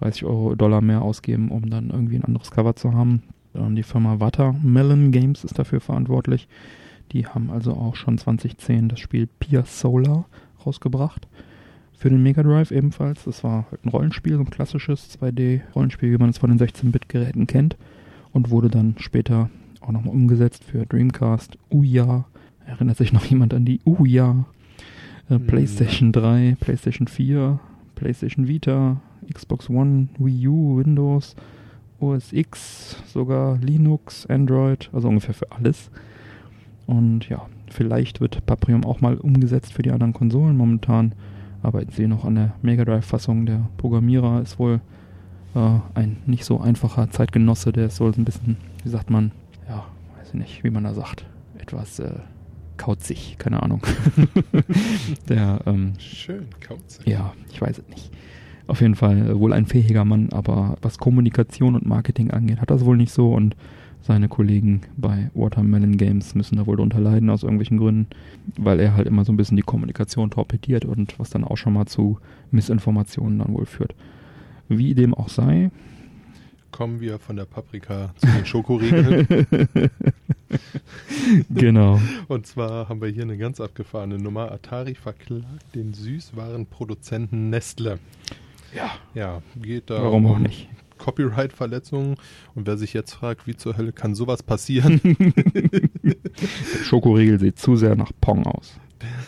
30 Euro Dollar mehr ausgeben, um dann irgendwie ein anderes Cover zu haben. Ähm, die Firma Watermelon Games ist dafür verantwortlich. Die haben also auch schon 2010 das Spiel Pia Solar rausgebracht. Für den Mega Drive ebenfalls. Das war halt ein Rollenspiel, so ein klassisches 2D-Rollenspiel, wie man es von den 16-Bit-Geräten kennt. Und wurde dann später auch nochmal umgesetzt für Dreamcast, Ouya. Erinnert sich noch jemand an die Ouya? Äh, Hm. PlayStation 3, PlayStation 4, PlayStation Vita, Xbox One, Wii U, Windows, OS X, sogar Linux, Android, also ungefähr für alles. Und ja, vielleicht wird Paprium auch mal umgesetzt für die anderen Konsolen. Momentan arbeiten sie noch an der Mega Drive-Fassung. Der Programmierer ist wohl äh, ein nicht so einfacher Zeitgenosse. Der ist wohl so ein bisschen, wie sagt man, ja, weiß ich nicht, wie man da sagt, etwas äh, kauzig, keine Ahnung. *laughs* der, ähm, Schön, kauzig. ja, ich weiß es nicht. Auf jeden Fall äh, wohl ein fähiger Mann, aber was Kommunikation und Marketing angeht, hat das wohl nicht so und seine Kollegen bei Watermelon Games müssen da wohl drunter leiden aus irgendwelchen Gründen, weil er halt immer so ein bisschen die Kommunikation torpediert und was dann auch schon mal zu Missinformationen dann wohl führt. Wie dem auch sei, Kommen wir von der Paprika zu den Schokoriegeln. *laughs* genau. Und zwar haben wir hier eine ganz abgefahrene Nummer. Atari verklagt den Süßwarenproduzenten Nestle. Ja. Ja, geht da Warum auch nicht? Copyright-Verletzungen. Und wer sich jetzt fragt, wie zur Hölle kann sowas passieren, *laughs* Der Schokoriegel sieht zu sehr nach Pong aus.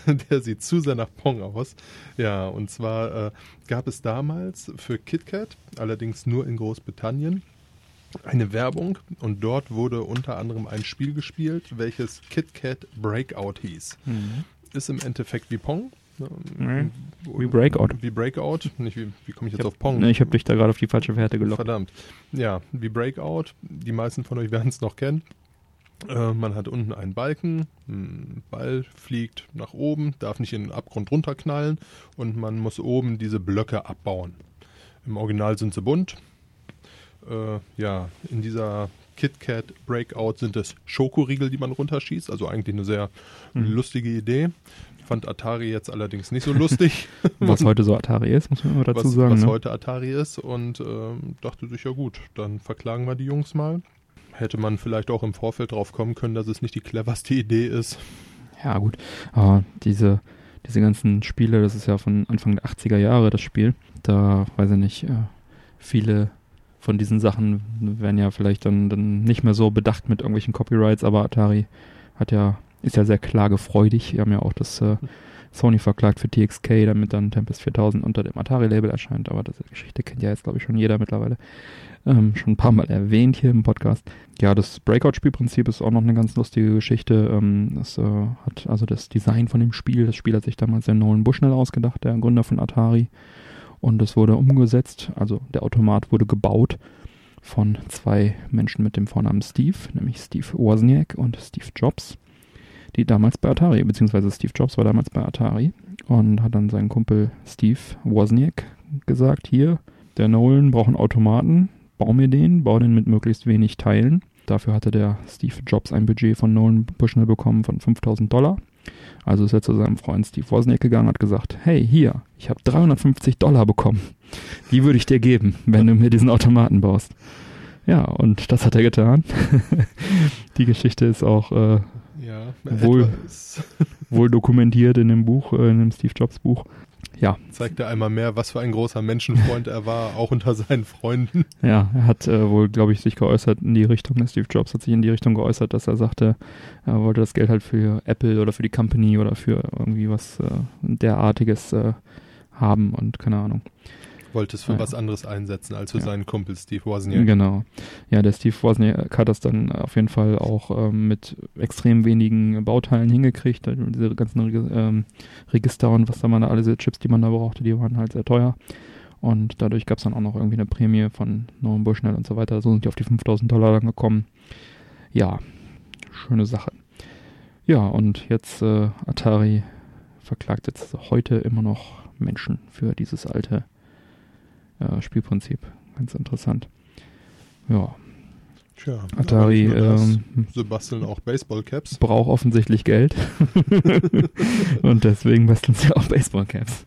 *laughs* der sieht zu sehr nach Pong aus. Ja, und zwar äh, gab es damals für KitKat, allerdings nur in Großbritannien, eine Werbung und dort wurde unter anderem ein Spiel gespielt, welches KitKat Breakout hieß. Ist im Endeffekt wie Pong. Nee, wie Breakout. Wie Breakout. Nicht wie, wie komme ich jetzt Ich auf hab, Pong? ne, ich habe dich da gerade auf die falsche Fährte gelockt. Verdammt. Ja, wie Breakout. Die meisten von euch *laughs* werden es noch kennen. Äh, man hat unten einen Balken, ein Ball fliegt nach oben, darf nicht in den Abgrund runterknallen und man muss oben diese Blöcke abbauen. Im Original sind sie bunt. Äh, ja, in dieser KitKat Breakout sind es Schokoriegel, die man runterschießt, also eigentlich eine sehr Mhm. lustige Idee. Fand Atari jetzt allerdings nicht so lustig. *laughs* Was heute so Atari ist, muss man immer dazu was, sagen. was ne? heute Atari ist und ähm, dachte sich, ja gut, dann verklagen wir die Jungs mal. Hätte man vielleicht auch im Vorfeld drauf kommen können, dass es nicht die cleverste Idee ist. Ja, gut. Aber diese, diese ganzen Spiele, das ist ja von Anfang der 80er Jahre das Spiel. Da, weiß ich nicht, äh, viele von diesen Sachen werden ja vielleicht dann, dann nicht mehr so bedacht mit irgendwelchen Copyrights, aber Atari hat ja, ist ja sehr klagefreudig. Wir haben ja auch das äh, Sony verklagt für TXK, damit dann Tempest 4000 unter dem Atari-Label erscheint. Aber diese Geschichte kennt ja jetzt, glaube ich, schon jeder mittlerweile. Ähm, schon ein paar Mal erwähnt hier im Podcast. Ja, das Breakout-Spielprinzip ist auch noch eine ganz lustige Geschichte. Ähm, das äh, hat also das Design von dem Spiel. Das Spiel hat sich damals der Nolan Bushnell ausgedacht, der Gründer von Atari. Und es wurde umgesetzt, also der Automat wurde gebaut von zwei Menschen mit dem Vornamen Steve, nämlich Steve Wozniak und Steve Jobs, die damals bei Atari, beziehungsweise Steve Jobs war damals bei Atari und hat dann seinen Kumpel Steve Wozniak gesagt, hier, der Nolan braucht einen Automaten, bau mir den, bau den mit möglichst wenig Teilen. Dafür hatte der Steve Jobs ein Budget von Nolan Bushnell bekommen von 5000 Dollar. Also ist er zu seinem Freund Steve Wozniak gegangen und hat gesagt, hey, hier, ich habe 350 Dollar bekommen. Die würde ich dir geben, wenn du mir diesen Automaten baust. Ja, und das hat er getan. *laughs* Die Geschichte ist auch äh, Wohl. *laughs* wohl dokumentiert in dem Buch, äh, in dem Steve Jobs Buch. Ja, zeigt er einmal mehr, was für ein großer Menschenfreund er war, auch unter seinen Freunden. ja, er hat äh, wohl, glaube ich, sich geäußert in die Richtung, der Steve Jobs hat sich in die Richtung geäußert, dass er sagte, er wollte das Geld halt für Apple oder für die Company oder für irgendwie was äh, derartiges äh, haben und keine Ahnung. Wollte es für Ja. was anderes einsetzen als für Ja. seinen Kumpel Steve Wozniak. Genau. Ja, der Steve Wozniak hat das dann auf jeden Fall auch ähm, mit extrem wenigen Bauteilen hingekriegt. Diese ganzen ähm, Register und was da man da, alle diese Chips, die man da brauchte, die waren halt sehr teuer. Und dadurch gab es dann auch noch irgendwie eine Prämie von Norman Bushnell und so weiter. So sind die auf die 5000 Dollar dann gekommen. Ja, schöne Sache. Ja, und jetzt äh, Atari verklagt jetzt heute immer noch Menschen für dieses alte äh, Spielprinzip. Ganz interessant. Ja, Tja, Atari ähm, Sie basteln auch Baseballcaps. braucht offensichtlich Geld. *laughs* und deswegen basteln sie auch Baseballcaps.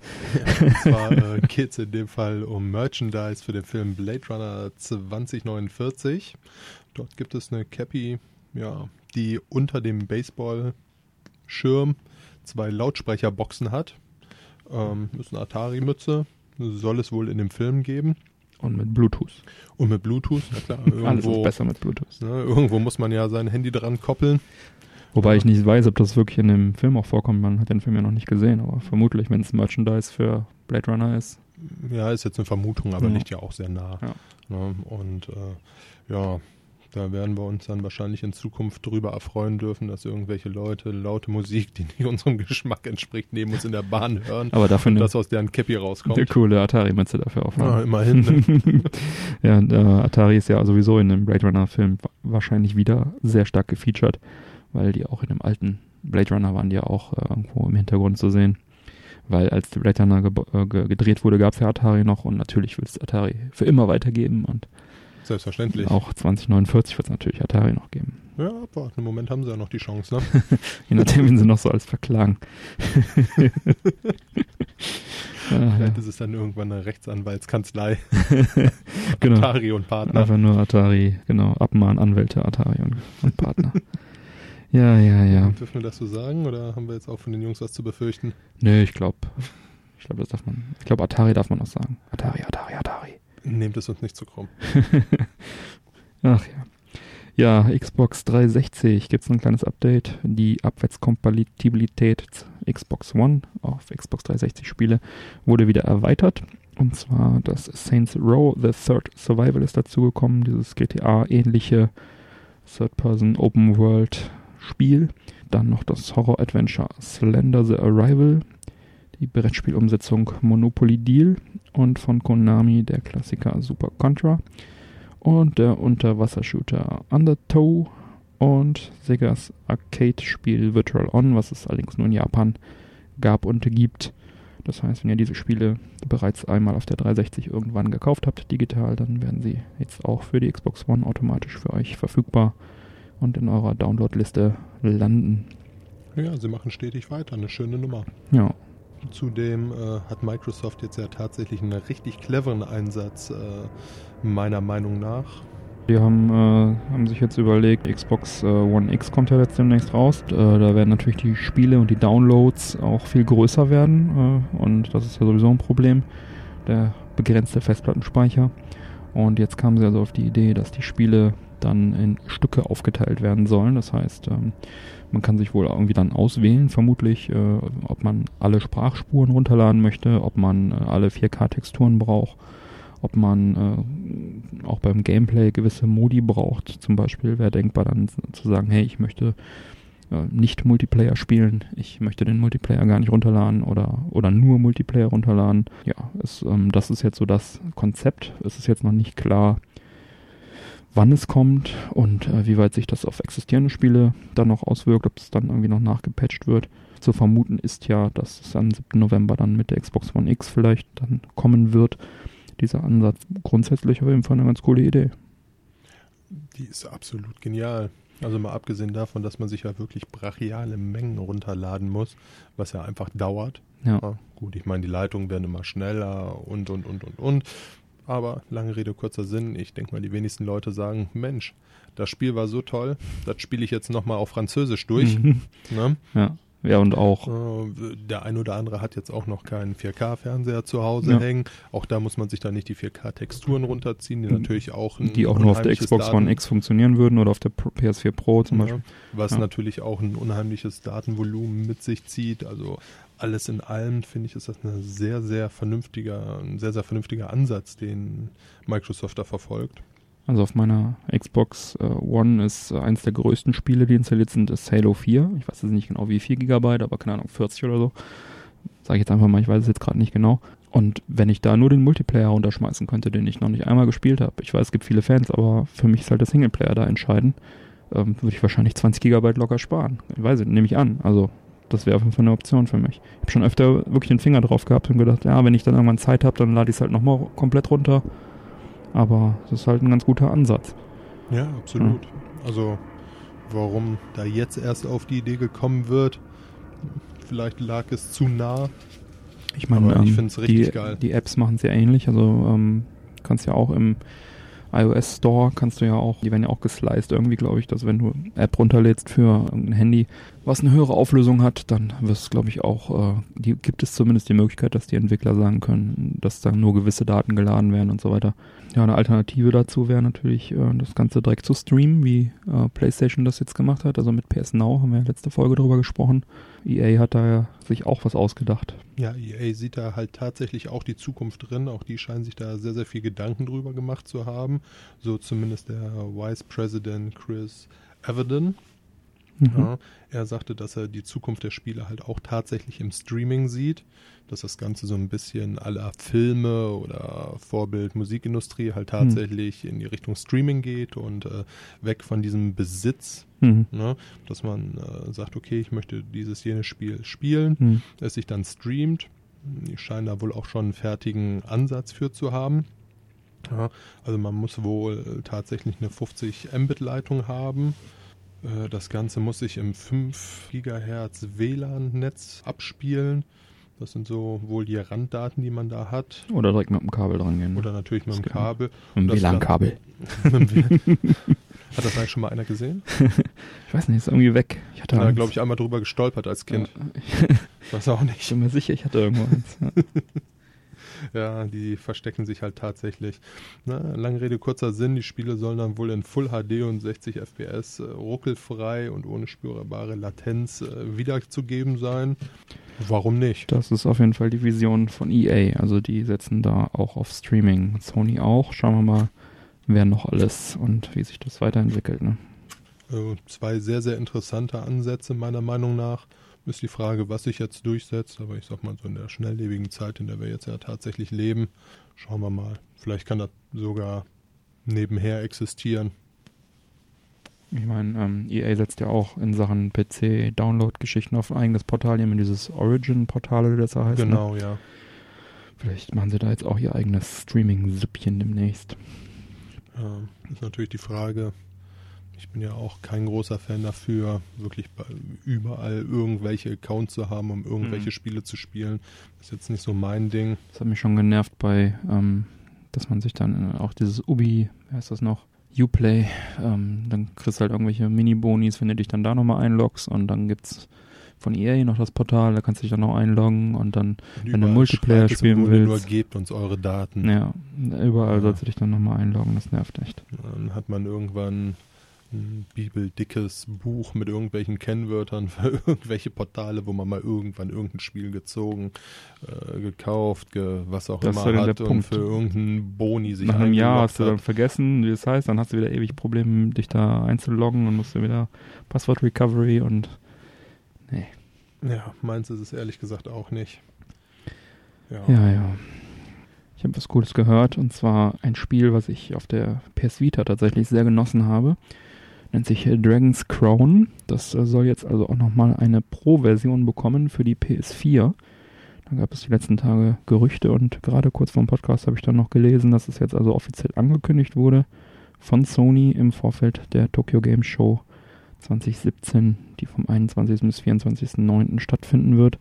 Und zwar äh, geht es in dem Fall um Merchandise für den Film Blade Runner 2049. Dort gibt es eine Cappy, ja, die unter dem Baseballschirm zwei Lautsprecherboxen hat. Ähm, ist eine Atari-Mütze. Soll es wohl in dem Film geben. Und mit Bluetooth. Und mit Bluetooth, na klar, *laughs* Alles ist irgendwo, besser mit Bluetooth. ne, irgendwo muss man ja sein Handy dran koppeln. Wobei ich nicht weiß, ob das wirklich in dem Film auch vorkommt. Man hat den Film ja noch nicht gesehen, aber vermutlich, wenn es Merchandise für Blade Runner ist. Ja, ist jetzt eine Vermutung, aber Ja. liegt ja auch sehr nah. Ja. Ne? Und äh, ja, da werden wir uns dann wahrscheinlich in Zukunft darüber erfreuen dürfen, dass irgendwelche Leute laute Musik, die nicht *laughs* unserem Geschmack entspricht, neben uns in der Bahn hören. Aber dafür und das aus deren Cappy rauskommt. eine coole Atari-Mütze dafür Ja, aufhaben. immerhin. Ne? *laughs* ja, und, äh, Atari ist ja sowieso in dem Blade Runner-Film wa- wahrscheinlich wieder sehr stark gefeatured, weil die auch in dem alten Blade Runner waren die ja auch äh, irgendwo im Hintergrund zu sehen. Weil als Blade Runner ge gedreht wurde, gab es ja Atari noch und natürlich will es Atari für immer weitergeben und Selbstverständlich. auch 2049 wird es natürlich Atari noch geben. Ja, aber im Moment haben sie ja noch die Chance, ne? *laughs* Je nachdem, wen sie noch so alles verklagen. *laughs* Ah, ja, Vielleicht ist es dann irgendwann eine Rechtsanwaltskanzlei. *laughs* Genau. Atari und Partner. Einfach nur Atari, genau, Abmahn, Anwälte, Atari und, und Partner. ja, ja, ja. Dürfen wir das so sagen oder haben wir jetzt auch von den Jungs was zu befürchten? Nö, ich glaube, ich glaube, das darf man, ich glaube, Atari darf man auch sagen. Atari, Atari, Atari. Nehmt es uns nicht zu krumm. *laughs* Ach ja. Ja, Xbox 360 gibt es ein kleines Update. Die Abwärtskompatibilität Xbox One auf Xbox 360 Spiele wurde wieder erweitert. Und zwar das Saints Row The Third Survival ist dazugekommen, dieses GTA-ähnliche Third-Person Open World Spiel. Dann noch das Horror-Adventure Slender The Arrival, die Brettspielumsetzung Monopoly Deal und von Konami der Klassiker Super Contra und der Unterwassershooter Undertow und Segas Arcade-Spiel Virtual On, was es allerdings nur in Japan gab und gibt. Das heißt, wenn ihr diese Spiele bereits einmal auf der 360 irgendwann gekauft habt, digital, dann werden sie jetzt auch für die Xbox One automatisch für euch verfügbar und in eurer Download-Liste landen. Ja, sie machen stetig weiter. Eine schöne Nummer. Ja, Zudem äh, hat Microsoft jetzt ja tatsächlich einen richtig cleveren Einsatz, äh, meiner Meinung nach. Die haben, äh, haben sich jetzt überlegt, Xbox äh, One X kommt ja jetzt demnächst raus. Äh, da werden natürlich die Spiele und die Downloads auch viel größer werden. Äh, und das ist ja sowieso ein Problem, der begrenzte Festplattenspeicher. Und jetzt kamen sie also auf die Idee, dass die Spiele dann in Stücke aufgeteilt werden sollen. Das heißt, ähm, man kann sich wohl irgendwie dann auswählen, vermutlich, äh, ob man alle Sprachspuren runterladen möchte, ob man äh, alle 4K-Texturen braucht, ob man äh, auch beim Gameplay gewisse Modi braucht. Zum Beispiel wäre denkbar dann zu sagen, hey, ich möchte äh, nicht Multiplayer spielen, ich möchte den Multiplayer gar nicht runterladen oder, oder nur Multiplayer runterladen. Ja, es, ähm, das ist jetzt so das Konzept. Es ist jetzt noch nicht klar, wann es kommt und äh, wie weit sich das auf existierende Spiele dann noch auswirkt, ob es dann irgendwie noch nachgepatcht wird. Zu vermuten ist ja, dass es am 7. November dann mit der Xbox One X vielleicht dann kommen wird. Dieser Ansatz grundsätzlich auf jeden Fall eine ganz coole Idee. Die ist absolut genial. Also mal abgesehen davon, dass man sich ja wirklich brachiale Mengen runterladen muss, was ja einfach dauert. Ja. Ja, gut, ich meine, die Leitungen werden immer schneller und, und, und, und, und. Aber lange Rede, kurzer Sinn. Ich denke mal, die wenigsten Leute sagen, Mensch, das Spiel war so toll, das spiele ich jetzt nochmal auf Französisch durch. Mhm. Ne? Ja. Ja, und auch, Äh, Der ein oder andere hat jetzt auch noch keinen 4K-Fernseher zu Hause Ja. hängen. Auch da muss man sich dann nicht die 4K-Texturen runterziehen, die Mhm. natürlich auch ein die auch nur auf der Xbox One Daten- X funktionieren würden oder auf der Pro- PS4 Pro zum Beispiel. Ja, was Ja. natürlich auch ein unheimliches Datenvolumen mit sich zieht. Also alles in allem finde ich, ist das ein sehr, sehr vernünftiger, ein sehr, sehr vernünftiger Ansatz, den Microsoft da verfolgt. Also auf meiner Xbox äh, One ist äh, eins der größten Spiele, die installiert sind, ist Halo 4. Ich weiß jetzt nicht genau wie 4 Gigabyte, aber keine Ahnung, 40 oder so. Sage ich jetzt einfach mal, ich weiß es jetzt gerade nicht genau. Und wenn ich da nur den Multiplayer runterschmeißen könnte, den ich noch nicht einmal gespielt habe, ich weiß, es gibt viele Fans, aber für mich ist halt der Singleplayer da entscheidend, ähm, würde ich wahrscheinlich 20 Gigabyte locker sparen. Ich weiß nicht, nehme ich an. Also das wäre auf jeden Fall eine Option für mich. Ich habe schon öfter wirklich den Finger drauf gehabt und gedacht, ja, wenn ich dann irgendwann Zeit habe, dann lade ich es halt nochmal komplett runter. Aber das ist halt ein ganz guter Ansatz. Ja, absolut. Also warum da jetzt erst auf die Idee gekommen wird, vielleicht lag es zu nah. Ich meine, Aber ich ähm, find's richtig die, geil. die Apps machen es ja ähnlich. Also ähm, kannst ja auch im iOS Store kannst du ja auch, die werden ja auch gesliced irgendwie, glaube ich, dass wenn du App runterlädst für irgendein Handy, was eine höhere Auflösung hat, dann wirst es, glaube ich, auch, äh, die gibt es zumindest die Möglichkeit, dass die Entwickler sagen können, dass dann nur gewisse Daten geladen werden und so weiter. Ja, eine Alternative dazu wäre natürlich, äh, das Ganze direkt zu streamen, wie äh, PlayStation das jetzt gemacht hat. Also mit PS Now haben wir ja letzte Folge drüber gesprochen. EA hat da ja sich auch was ausgedacht. Ja, EA sieht da halt tatsächlich auch die Zukunft drin. Auch die scheinen sich da sehr, sehr viel Gedanken drüber gemacht zu haben. So zumindest der Vice President Chris Avedon. Mhm. Ja, er sagte, dass er die Zukunft der Spiele halt auch tatsächlich im Streaming sieht, dass das Ganze so ein bisschen aller Filme oder Vorbild Musikindustrie halt tatsächlich in die Richtung Streaming geht und äh, weg von diesem Besitz, Mhm. ne, dass man äh, sagt, okay, ich möchte dieses jenes Spiel spielen, Mhm. es sich dann streamt. Die scheinen da wohl auch schon einen fertigen Ansatz für zu haben. Ja, also man muss wohl tatsächlich eine 50 Mbit-Leitung haben. Äh, Das Ganze muss sich im 5 GHz WLAN-Netz abspielen. Das sind so wohl die Randdaten, die man da hat. Oder direkt mit dem Kabel dran gehen. Oder natürlich mit dem. Kabel. mit dem WLAN-Kabel. Hat das eigentlich schon mal einer gesehen? *laughs* Ich weiß nicht, ist irgendwie weg. Ich hatte Ich da, glaube ich, einmal drüber gestolpert als Kind. Ja, *laughs* Ich weiß auch ich nicht. bin mir sicher, ich hatte irgendwo eins. Ja. *laughs* Ja, die verstecken sich halt tatsächlich. Na, lange Rede, kurzer Sinn, die Spiele sollen dann wohl in Full HD und 60 FPS äh, ruckelfrei und ohne spürbare Latenz äh, wiederzugeben sein. Warum nicht? Das ist auf jeden Fall die Vision von EA. Also die setzen da auch auf Streaming. Sony auch. Schauen wir mal, wer noch alles und wie sich das weiterentwickelt. Ne? Also zwei sehr, sehr interessante Ansätze meiner Meinung nach. Ist die Frage, was sich jetzt durchsetzt, aber ich sag mal so in der schnelllebigen Zeit, in der wir jetzt ja tatsächlich leben, schauen wir mal. Vielleicht kann das sogar nebenher existieren. Ich meine, ähm, EA setzt ja auch in Sachen PC-Download-Geschichten auf ein eigenes Portal. Ja dieses Origin-Portal, oder das da heißt. Ne? Genau, ja. Vielleicht machen sie da jetzt auch ihr eigenes Streaming-Süppchen demnächst. Ähm, ist natürlich die Frage, ich bin ja auch kein großer Fan dafür, wirklich überall irgendwelche Accounts zu haben, um irgendwelche Mhm. Spiele zu spielen. Das ist jetzt nicht so mein Ding. Das hat mich schon genervt bei, ähm, dass man sich dann äh, auch dieses Ubi, wie heißt das noch? Uplay, ähm, dann kriegst du halt irgendwelche Mini-Bonis, wenn du dich dann da nochmal einloggst und dann gibt's von EA noch das Portal, da kannst du dich dann noch einloggen und dann, Und Wenn du Multiplayer spielen Grunde Nur willst. gebt uns eure Daten. ja, überall Ja. sollst du dich dann nochmal einloggen, das nervt echt. Dann hat man irgendwann ein bibeldickes Buch mit irgendwelchen Kennwörtern *laughs* für irgendwelche Portale, wo man mal irgendwann irgendein Spiel gezogen, äh, gekauft, ge, was auch Das immer halt hat der und Punkt. für irgendeinen Boni sich Nach einem Jahr hast du dann vergessen, wie das heißt, dann hast du wieder ewig Probleme, dich da einzuloggen und musst du wieder Passwort Recovery und Ja, meins ist es ehrlich gesagt auch nicht. Ja. Ja, ja. Ich habe was Cooles gehört und zwar ein Spiel, was ich auf der PS Vita tatsächlich sehr genossen habe. Nennt sich äh, Dragon's Crown. Das äh, soll jetzt also auch nochmal eine Pro-Version bekommen für die PS4. Da gab es die letzten Tage Gerüchte und gerade kurz vor dem Podcast habe ich dann noch gelesen, dass es jetzt also offiziell angekündigt wurde von Sony im Vorfeld der Tokyo Game Show 2017, die vom 21. bis 24.09. stattfinden wird.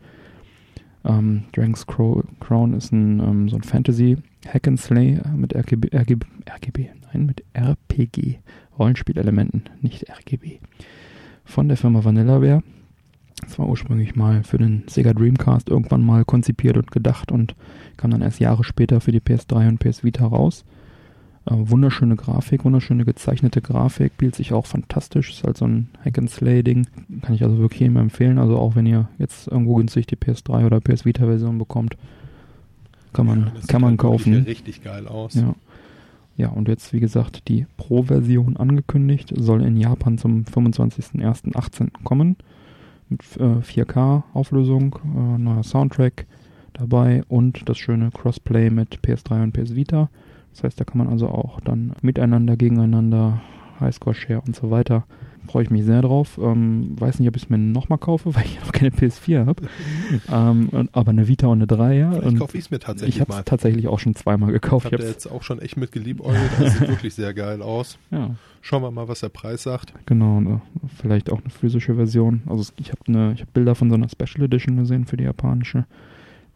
Ähm, Dragon's Crow, Crown ist ein, ähm, so ein Fantasy Hack and Slay mit RGB, RGB, RGB, nein, mit RPG Rollenspielelementen, nicht RGB. Von der Firma Vanillaware. Das war ursprünglich mal für den Sega Dreamcast irgendwann mal konzipiert und gedacht und kam dann erst Jahre später für die PS3 und PS Vita raus. Äh, wunderschöne Grafik, wunderschöne gezeichnete Grafik, spielt sich auch fantastisch, ist halt so ein Hack-and-Slay-Ding. Kann ich also wirklich jedem empfehlen. Also auch wenn ihr jetzt irgendwo günstig die PS3 oder PS Vita-Version bekommt, kann man, Ja, das sieht kann man halt kaufen. richtig geil aus. Ja. Ja, und jetzt, wie gesagt, die Pro-Version angekündigt, soll in Japan zum 25.01.18 kommen. Mit äh, 4K-Auflösung, äh, neuer Soundtrack dabei und das schöne Crossplay mit PS3 und PS Vita. Das heißt, da kann man also auch dann miteinander, gegeneinander, Highscore-Share und so weiter. Freue ich mich sehr drauf. Ähm, weiß nicht, ob ich es mir nochmal kaufe, *laughs* weil ich noch keine PS4 habe. ähm, und- aber eine Vita und eine 3, ja. Vielleicht Und kaufe ich es mir tatsächlich ich habe es tatsächlich auch schon zweimal gekauft. Ich habe jetzt auch schon echt mit geliebäugelt. Das sieht *laughs* wirklich sehr geil aus. ja, Schauen wir mal, was der Preis sagt. genau. Ne, vielleicht auch eine physische Version. Also ich habe ich habe Bilder von so einer Special Edition gesehen für die japanische.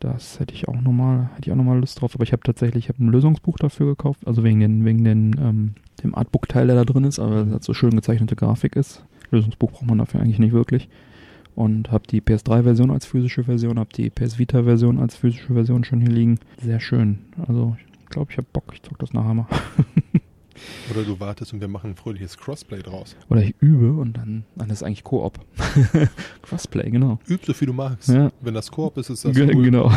Das hätte ich auch nochmal, hätte ich auch nochmal Lust drauf. Aber ich habe tatsächlich, ich habe ein Lösungsbuch dafür gekauft, also wegen den, wegen den, ähm, dem Artbook-Teil, der da drin ist, aber das so schön gezeichnete Grafik ist. Lösungsbuch braucht man dafür eigentlich nicht wirklich. Und habe die PS3-Version als physische Version, habe die PS Vita-Version als physische Version schon hier liegen. Sehr schön. Also ich glaube, ich habe Bock, ich zock das nachher mal. *laughs* Oder du wartest und wir machen ein fröhliches Crossplay draus. Oder ich übe und dann, dann ist es eigentlich Koop. *laughs* Crossplay, genau. Üb so viel du magst. Ja. Wenn das Koop ist, ist das Ge- cool. Genau.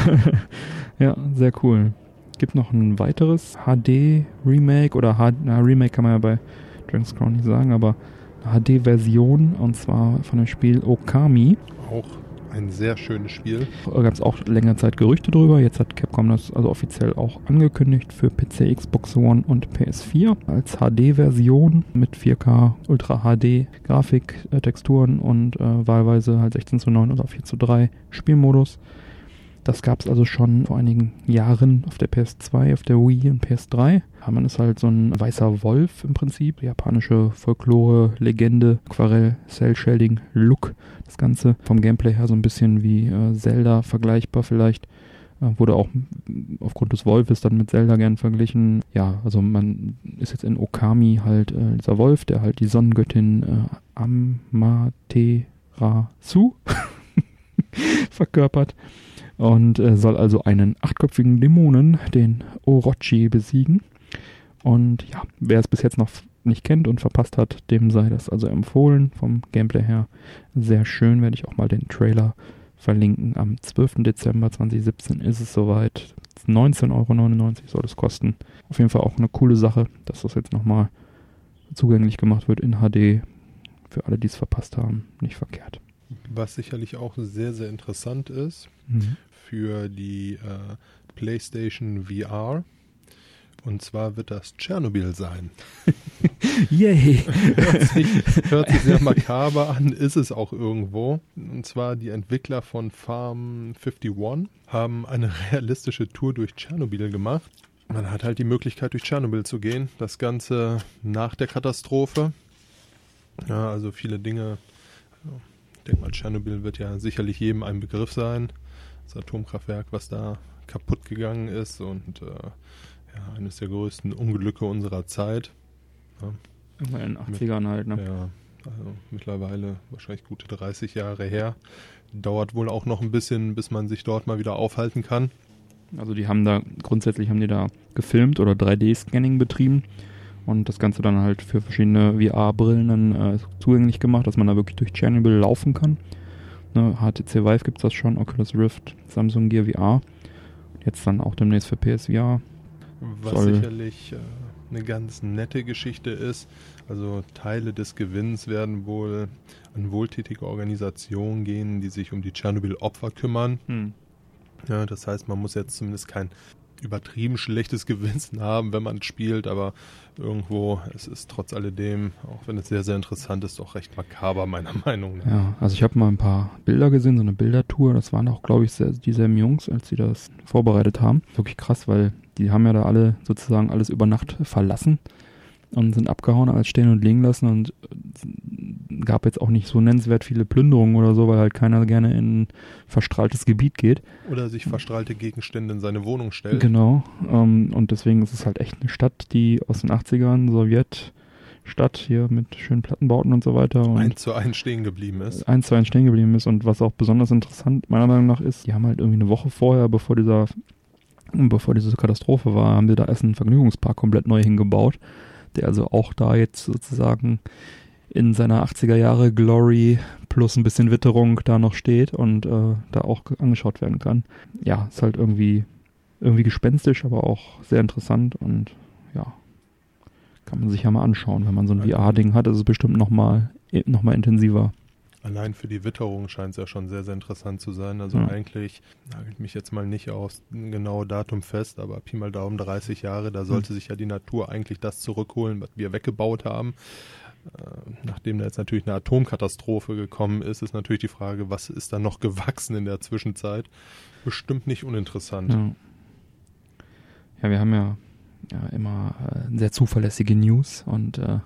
*laughs* ja, sehr cool. Gibt noch ein weiteres HD-Remake oder H na, Remake kann man ja bei Dragon's Crown nicht sagen, aber HD-Version und zwar von dem Spiel Okami. Auch ein sehr schönes Spiel. Da gab es auch länger Zeit Gerüchte drüber. Jetzt hat Capcom das also offiziell auch angekündigt für PC, Xbox One und PS4 als HD-Version mit 4K Ultra HD Grafik, äh, Texturen und äh, wahlweise halt 16 zu 9 oder 4 zu 3 Spielmodus. Das gab es also schon vor einigen Jahren auf der PS2, auf der Wii und PS3. Man ist halt so ein weißer Wolf im Prinzip, japanische Folklore, Legende, Aquarell, Cell-Shading, Look. Das Ganze vom Gameplay her so ein bisschen wie äh, Zelda vergleichbar vielleicht. Äh, wurde auch aufgrund des Wolfes dann mit Zelda gern verglichen. Ja, also man ist jetzt in Okami halt äh, dieser Wolf, der halt die Sonnengöttin äh, Amaterasu *laughs* verkörpert und äh, soll also einen achtköpfigen Dämonen, den Orochi, besiegen. Und ja, wer es bis jetzt noch nicht kennt und verpasst hat, dem sei das also empfohlen. Vom Gameplay her sehr schön. Werde ich auch mal den Trailer verlinken. Am 12. Dezember 2017 ist es soweit. 19,99 Euro soll es kosten. Auf jeden Fall auch eine coole Sache, dass das jetzt nochmal zugänglich gemacht wird in HD. Für alle, die es verpasst haben, nicht verkehrt. Was sicherlich auch sehr, sehr interessant ist Mhm. Für die äh, PlayStation VR. Und zwar wird das Tschernobyl sein. *laughs* Yay! Hört sich, hört sich sehr makaber an, ist es auch irgendwo. Und zwar die Entwickler von Farm 51 haben eine realistische Tour durch Tschernobyl gemacht. Man hat halt die Möglichkeit, durch Tschernobyl zu gehen. Das Ganze nach der Katastrophe. Ja, also viele Dinge. Ich denke mal, Tschernobyl wird ja sicherlich jedem ein Begriff sein. Das Atomkraftwerk, was da kaputt gegangen ist und äh, ja, eines der größten Unglücke unserer Zeit. Immer in den 80ern halt, ne? Ja, also mittlerweile wahrscheinlich gute 30 Jahre her. Dauert wohl auch noch ein bisschen, bis man sich dort mal wieder aufhalten kann. Also die haben da, grundsätzlich haben die da gefilmt oder 3D-Scanning betrieben und das Ganze dann halt für verschiedene VR-Brillen dann äh, zugänglich gemacht, dass man da wirklich durch Chernobyl laufen kann. Ne, HTC Vive gibt es das schon, Oculus Rift, Samsung Gear VR. Jetzt dann auch demnächst für PSVR. Was Soll- sicherlich äh, eine ganz nette Geschichte ist. Also Teile des Gewinns werden wohl an wohltätige Organisationen gehen, die sich um die Tschernobyl-Opfer kümmern. Ja, das heißt, man muss jetzt zumindest kein übertrieben schlechtes Gewissen haben, wenn man spielt, aber irgendwo, es ist trotz alledem, auch wenn es sehr, sehr interessant ist, doch recht makaber, meiner *laughs* Meinung nach. Ja, also ich habe mal ein paar Bilder gesehen, so eine Bildertour. Das waren auch, glaube ich, sehr, dieselben Jungs, als sie das vorbereitet haben. Wirklich krass, weil die haben ja da alle sozusagen alles über Nacht verlassen und sind abgehauen, alles stehen und liegen lassen und gab jetzt auch nicht so nennenswert viele Plünderungen oder so, weil halt keiner gerne in ein verstrahltes Gebiet geht. Oder sich verstrahlte Gegenstände in seine Wohnung stellt. Genau. Ähm, und deswegen ist es halt echt eine Stadt, die aus den 80ern, Sowjetstadt hier mit schönen Plattenbauten und so weiter. Und Eins zu eins stehen geblieben ist. eins zu eins stehen geblieben ist und was auch besonders interessant meiner Meinung nach ist, die haben halt irgendwie eine Woche vorher, bevor dieser bevor diese Katastrophe war, haben sie da erst einen Vergnügungspark komplett neu hingebaut, der also auch da jetzt sozusagen in seiner 80er Jahre Glory plus ein bisschen Witterung da noch steht und äh, da auch angeschaut werden kann. Ja, ist halt irgendwie irgendwie gespenstisch, aber auch sehr interessant und ja, kann man sich ja mal anschauen, wenn man so ein. VR-Ding hat, ist es bestimmt noch mal noch mal intensiver. Allein für die Witterung scheint es ja schon sehr, sehr interessant zu sein. Also Ja. eigentlich nagelt mich jetzt mal nicht ein genaue Datum fest, aber Pi mal Daumen 30 Jahre, da sollte Hm. sich ja die Natur eigentlich das zurückholen, was wir weggebaut haben. Äh, Nachdem da jetzt natürlich eine Atomkatastrophe gekommen ist, ist natürlich die Frage, was ist da noch gewachsen in der Zwischenzeit? Bestimmt nicht uninteressant. Ja, ja wir haben ja, ja immer äh, sehr zuverlässige News und äh,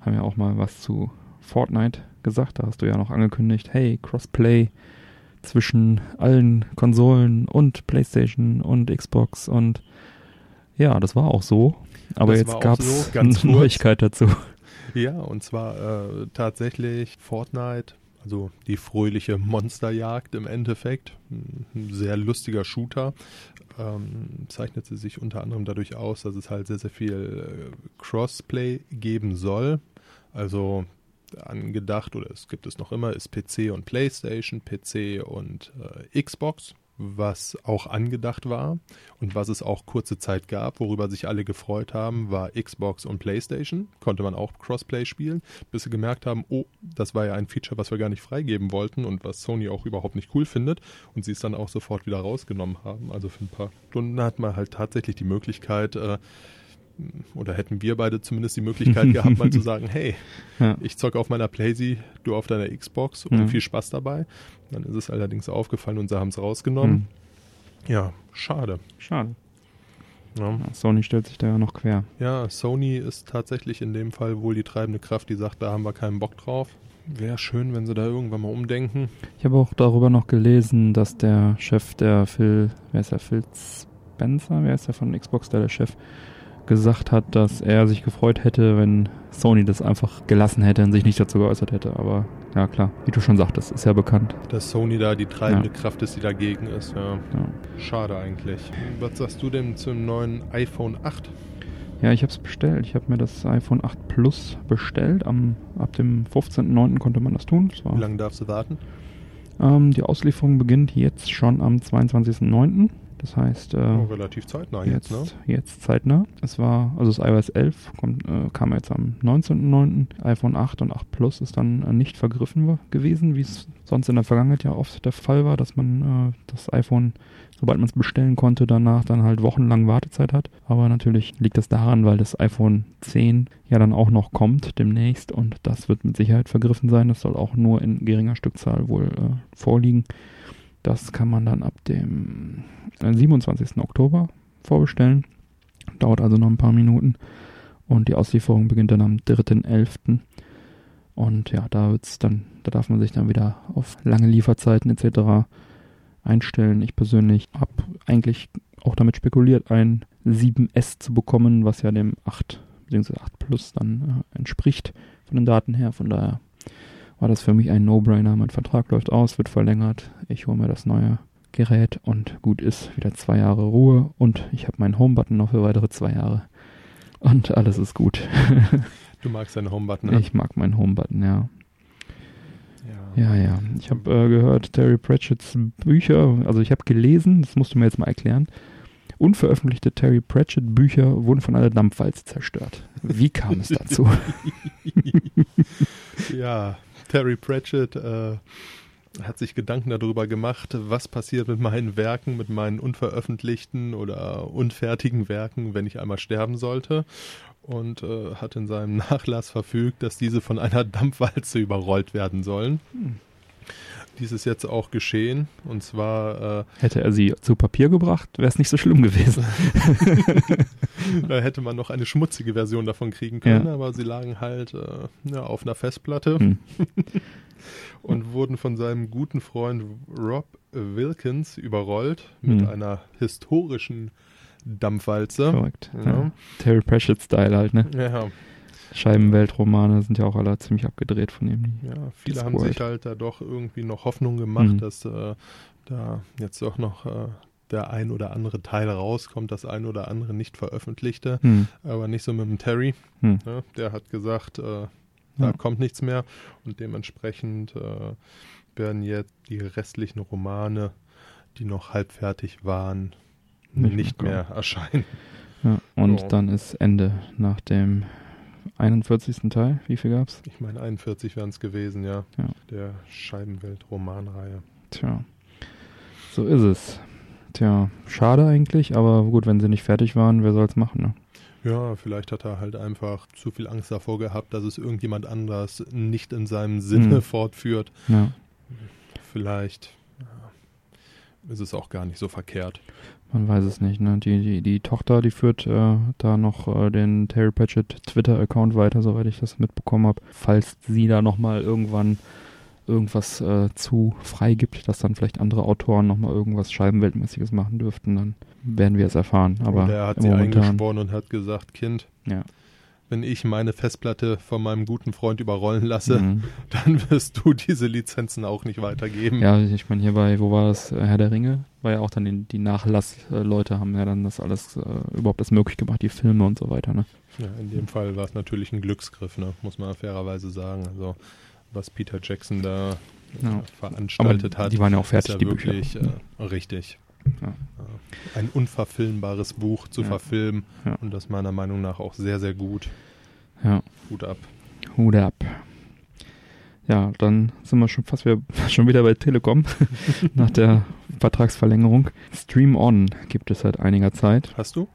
haben ja auch mal was zu Fortnite gesagt. Da hast du ja noch angekündigt, hey, Crossplay zwischen allen Konsolen und PlayStation und Xbox und ja, das war auch so. Aber Das jetzt gab so, es *laughs* ganz eine kurz. Neuigkeit dazu. Ja, und zwar äh, tatsächlich Fortnite, also die fröhliche Monsterjagd im Endeffekt. Ein sehr lustiger Shooter. Ähm, zeichnet sie sich unter anderem dadurch aus, dass es halt sehr, sehr viel äh, Crossplay geben soll. Also angedacht, oder es gibt es noch immer, ist PC und PlayStation, PC und äh, Xbox. was auch angedacht war und was es auch kurze Zeit gab, worüber sich alle gefreut haben, war Xbox und PlayStation. Konnte man auch Crossplay spielen, bis sie gemerkt haben, oh, das war ja ein Feature, was wir gar nicht freigeben wollten und was Sony auch überhaupt nicht cool findet und sie es dann auch sofort wieder rausgenommen haben. Also für ein paar Stunden hat man halt tatsächlich die Möglichkeit, äh, oder hätten wir beide zumindest die Möglichkeit *laughs* gehabt, mal zu sagen, hey, ja. ich zocke auf meiner Playsee, du auf deiner Xbox und ja. viel Spaß dabei. Dann ist es allerdings aufgefallen und sie haben es rausgenommen. Mhm. Ja, schade. Schade. Ja. Sony stellt sich da ja noch quer. Ja, Sony ist tatsächlich in dem Fall wohl die treibende Kraft, die sagt, da haben wir keinen Bock drauf. Wäre schön, wenn sie da irgendwann mal umdenken. Ich habe auch darüber noch gelesen, dass der Chef der Phil, wer ist der, Phil Spencer, wer ist der von Xbox, der, der Chef, gesagt hat, dass er sich gefreut hätte, wenn Sony das einfach gelassen hätte und sich nicht dazu geäußert hätte. Aber ja klar, wie du schon sagtest, ist ja bekannt. Dass Sony da die treibende ja. Kraft ist, die dagegen ist. Ja. ja. Schade eigentlich. Was sagst du denn zum neuen iPhone 8? Ja, ich habe es bestellt. Ich habe mir das iPhone 8 Plus bestellt. Am, ab dem 15.09. konnte man das tun. Das wie lange darfst du warten? Ähm, die Auslieferung beginnt jetzt schon am 22.09. Das heißt, äh, oh, relativ zeitnah jetzt, jetzt, ne? Jetzt zeitnah. Es war, also das iOS 11 kommt, äh, kam jetzt am 19.09. iPhone 8 und 8 Plus ist dann äh, nicht vergriffen gewesen, wie es sonst in der Vergangenheit ja oft der Fall war, dass man äh, das iPhone, sobald man es bestellen konnte, danach dann halt wochenlang Wartezeit hat. Aber natürlich liegt das daran, weil das iPhone 10 ja dann auch noch kommt demnächst und das wird mit Sicherheit vergriffen sein. Das soll auch nur in geringer Stückzahl wohl äh, vorliegen. Das kann man dann ab dem 27. Äh, Oktober vorbestellen. Dauert also noch ein paar Minuten. Und die Auslieferung beginnt dann am 3.11. Und ja, da wird's dann, da darf man sich dann wieder auf lange Lieferzeiten etc. einstellen. Ich persönlich habe eigentlich auch damit spekuliert, ein 7S zu bekommen, was ja dem 8 bzw. 8 Plus dann äh, entspricht von den Daten her. Von daher war das für mich ein No-Brainer. Mein Vertrag läuft aus, wird verlängert. Ich hole mir das neue Gerät und gut ist. Wieder zwei Jahre Ruhe und ich habe meinen Home-Button noch für weitere zwei Jahre. Und alles ist gut. Du magst deinen Home-Button, ne? Ich mag meinen Home-Button, ja. Ja, ja. Ich habe äh, gehört, Terry Pratchett's Bücher, also ich habe gelesen, das musst du mir jetzt mal erklären. Unveröffentlichte Terry Pratchett Bücher wurden von einer Dampfwalze zerstört. Wie kam es dazu? *laughs* ja, Terry Pratchett äh, hat sich Gedanken darüber gemacht, was passiert mit meinen Werken, mit meinen unveröffentlichten oder unfertigen Werken, wenn ich einmal sterben sollte. Und äh, hat in seinem Nachlass verfügt, dass diese von einer Dampfwalze überrollt werden sollen. Hm. Dies ist jetzt auch geschehen. Und zwar. Äh, hätte er sie zu Papier gebracht, wäre es nicht so schlimm gewesen. *laughs* da hätte man noch eine schmutzige Version davon kriegen können, ja. aber sie lagen halt äh, ja, auf einer Festplatte. Hm. *laughs* und wurden von seinem guten Freund Rob Wilkins überrollt mit hm. einer historischen Dampfwalze. Korrekt. Ja. Terry Pratchett-Style halt, ne? Ja. Scheibenweltromane sind ja auch alle ziemlich abgedreht von ihm. Ja, viele haben sich halt da doch irgendwie noch Hoffnung gemacht, mhm. dass äh, da jetzt doch noch äh, der ein oder andere Teil rauskommt, das ein oder andere nicht veröffentlichte, mhm. aber nicht so mit dem Terry. Mhm. Ja, der hat gesagt, äh, da ja. kommt nichts mehr und dementsprechend äh, werden jetzt die restlichen Romane, die noch halbfertig waren, nicht, nicht mehr, erscheinen. Ja, und so. dann ist Ende nach dem 41. Teil. Wie viel gab's? Ich meine 41 wären es gewesen, ja. ja. Der Scheibenwelt-Romanreihe. Tja, so ist es. Tja, schade eigentlich, aber gut, wenn sie nicht fertig waren, wer soll's machen, ne? Ja, vielleicht hat er halt einfach zu viel Angst davor gehabt, dass es irgendjemand anders nicht in seinem Sinne hm. fortführt. Ja. Vielleicht ist es auch gar nicht so verkehrt. Man weiß es nicht, ne? Die, die, die Tochter, die führt äh, da noch äh, den Terry Pratchett Twitter-Account weiter, soweit ich das mitbekommen habe. Falls sie da nochmal irgendwann irgendwas äh, zu freigibt, dass dann vielleicht andere Autoren nochmal irgendwas Scheibenweltmäßiges machen dürften, dann werden wir es erfahren. Aber und er hat sie momentan, eingesprochen und hat gesagt, Kind, ja wenn ich meine Festplatte von meinem guten Freund überrollen lasse, mhm. *laughs* dann wirst du diese Lizenzen auch nicht weitergeben. Ja, ich meine, hier bei, wo war das, Herr der Ringe, war ja auch dann die, die Nachlassleute haben ja dann das alles äh, überhaupt das möglich gemacht, die Filme und so weiter, ne? Ja, in dem Fall war es natürlich ein Glücksgriff, ne? muss man fairerweise sagen. Also was Peter Jackson da Ja. veranstaltet Aber hat. die waren ja auch fertig, ja die Bücher. wirklich, Äh, richtig. Ja. Ein unverfilmbares Buch zu Ja. verfilmen Ja. und das meiner Meinung nach auch sehr, sehr gut. Ja, Gut ab. Hut ab. Ja, dann sind wir schon fast wieder, *laughs* schon wieder bei Telekom *laughs* nach der Vertragsverlängerung. Stream On gibt es seit einiger Zeit. Hast du?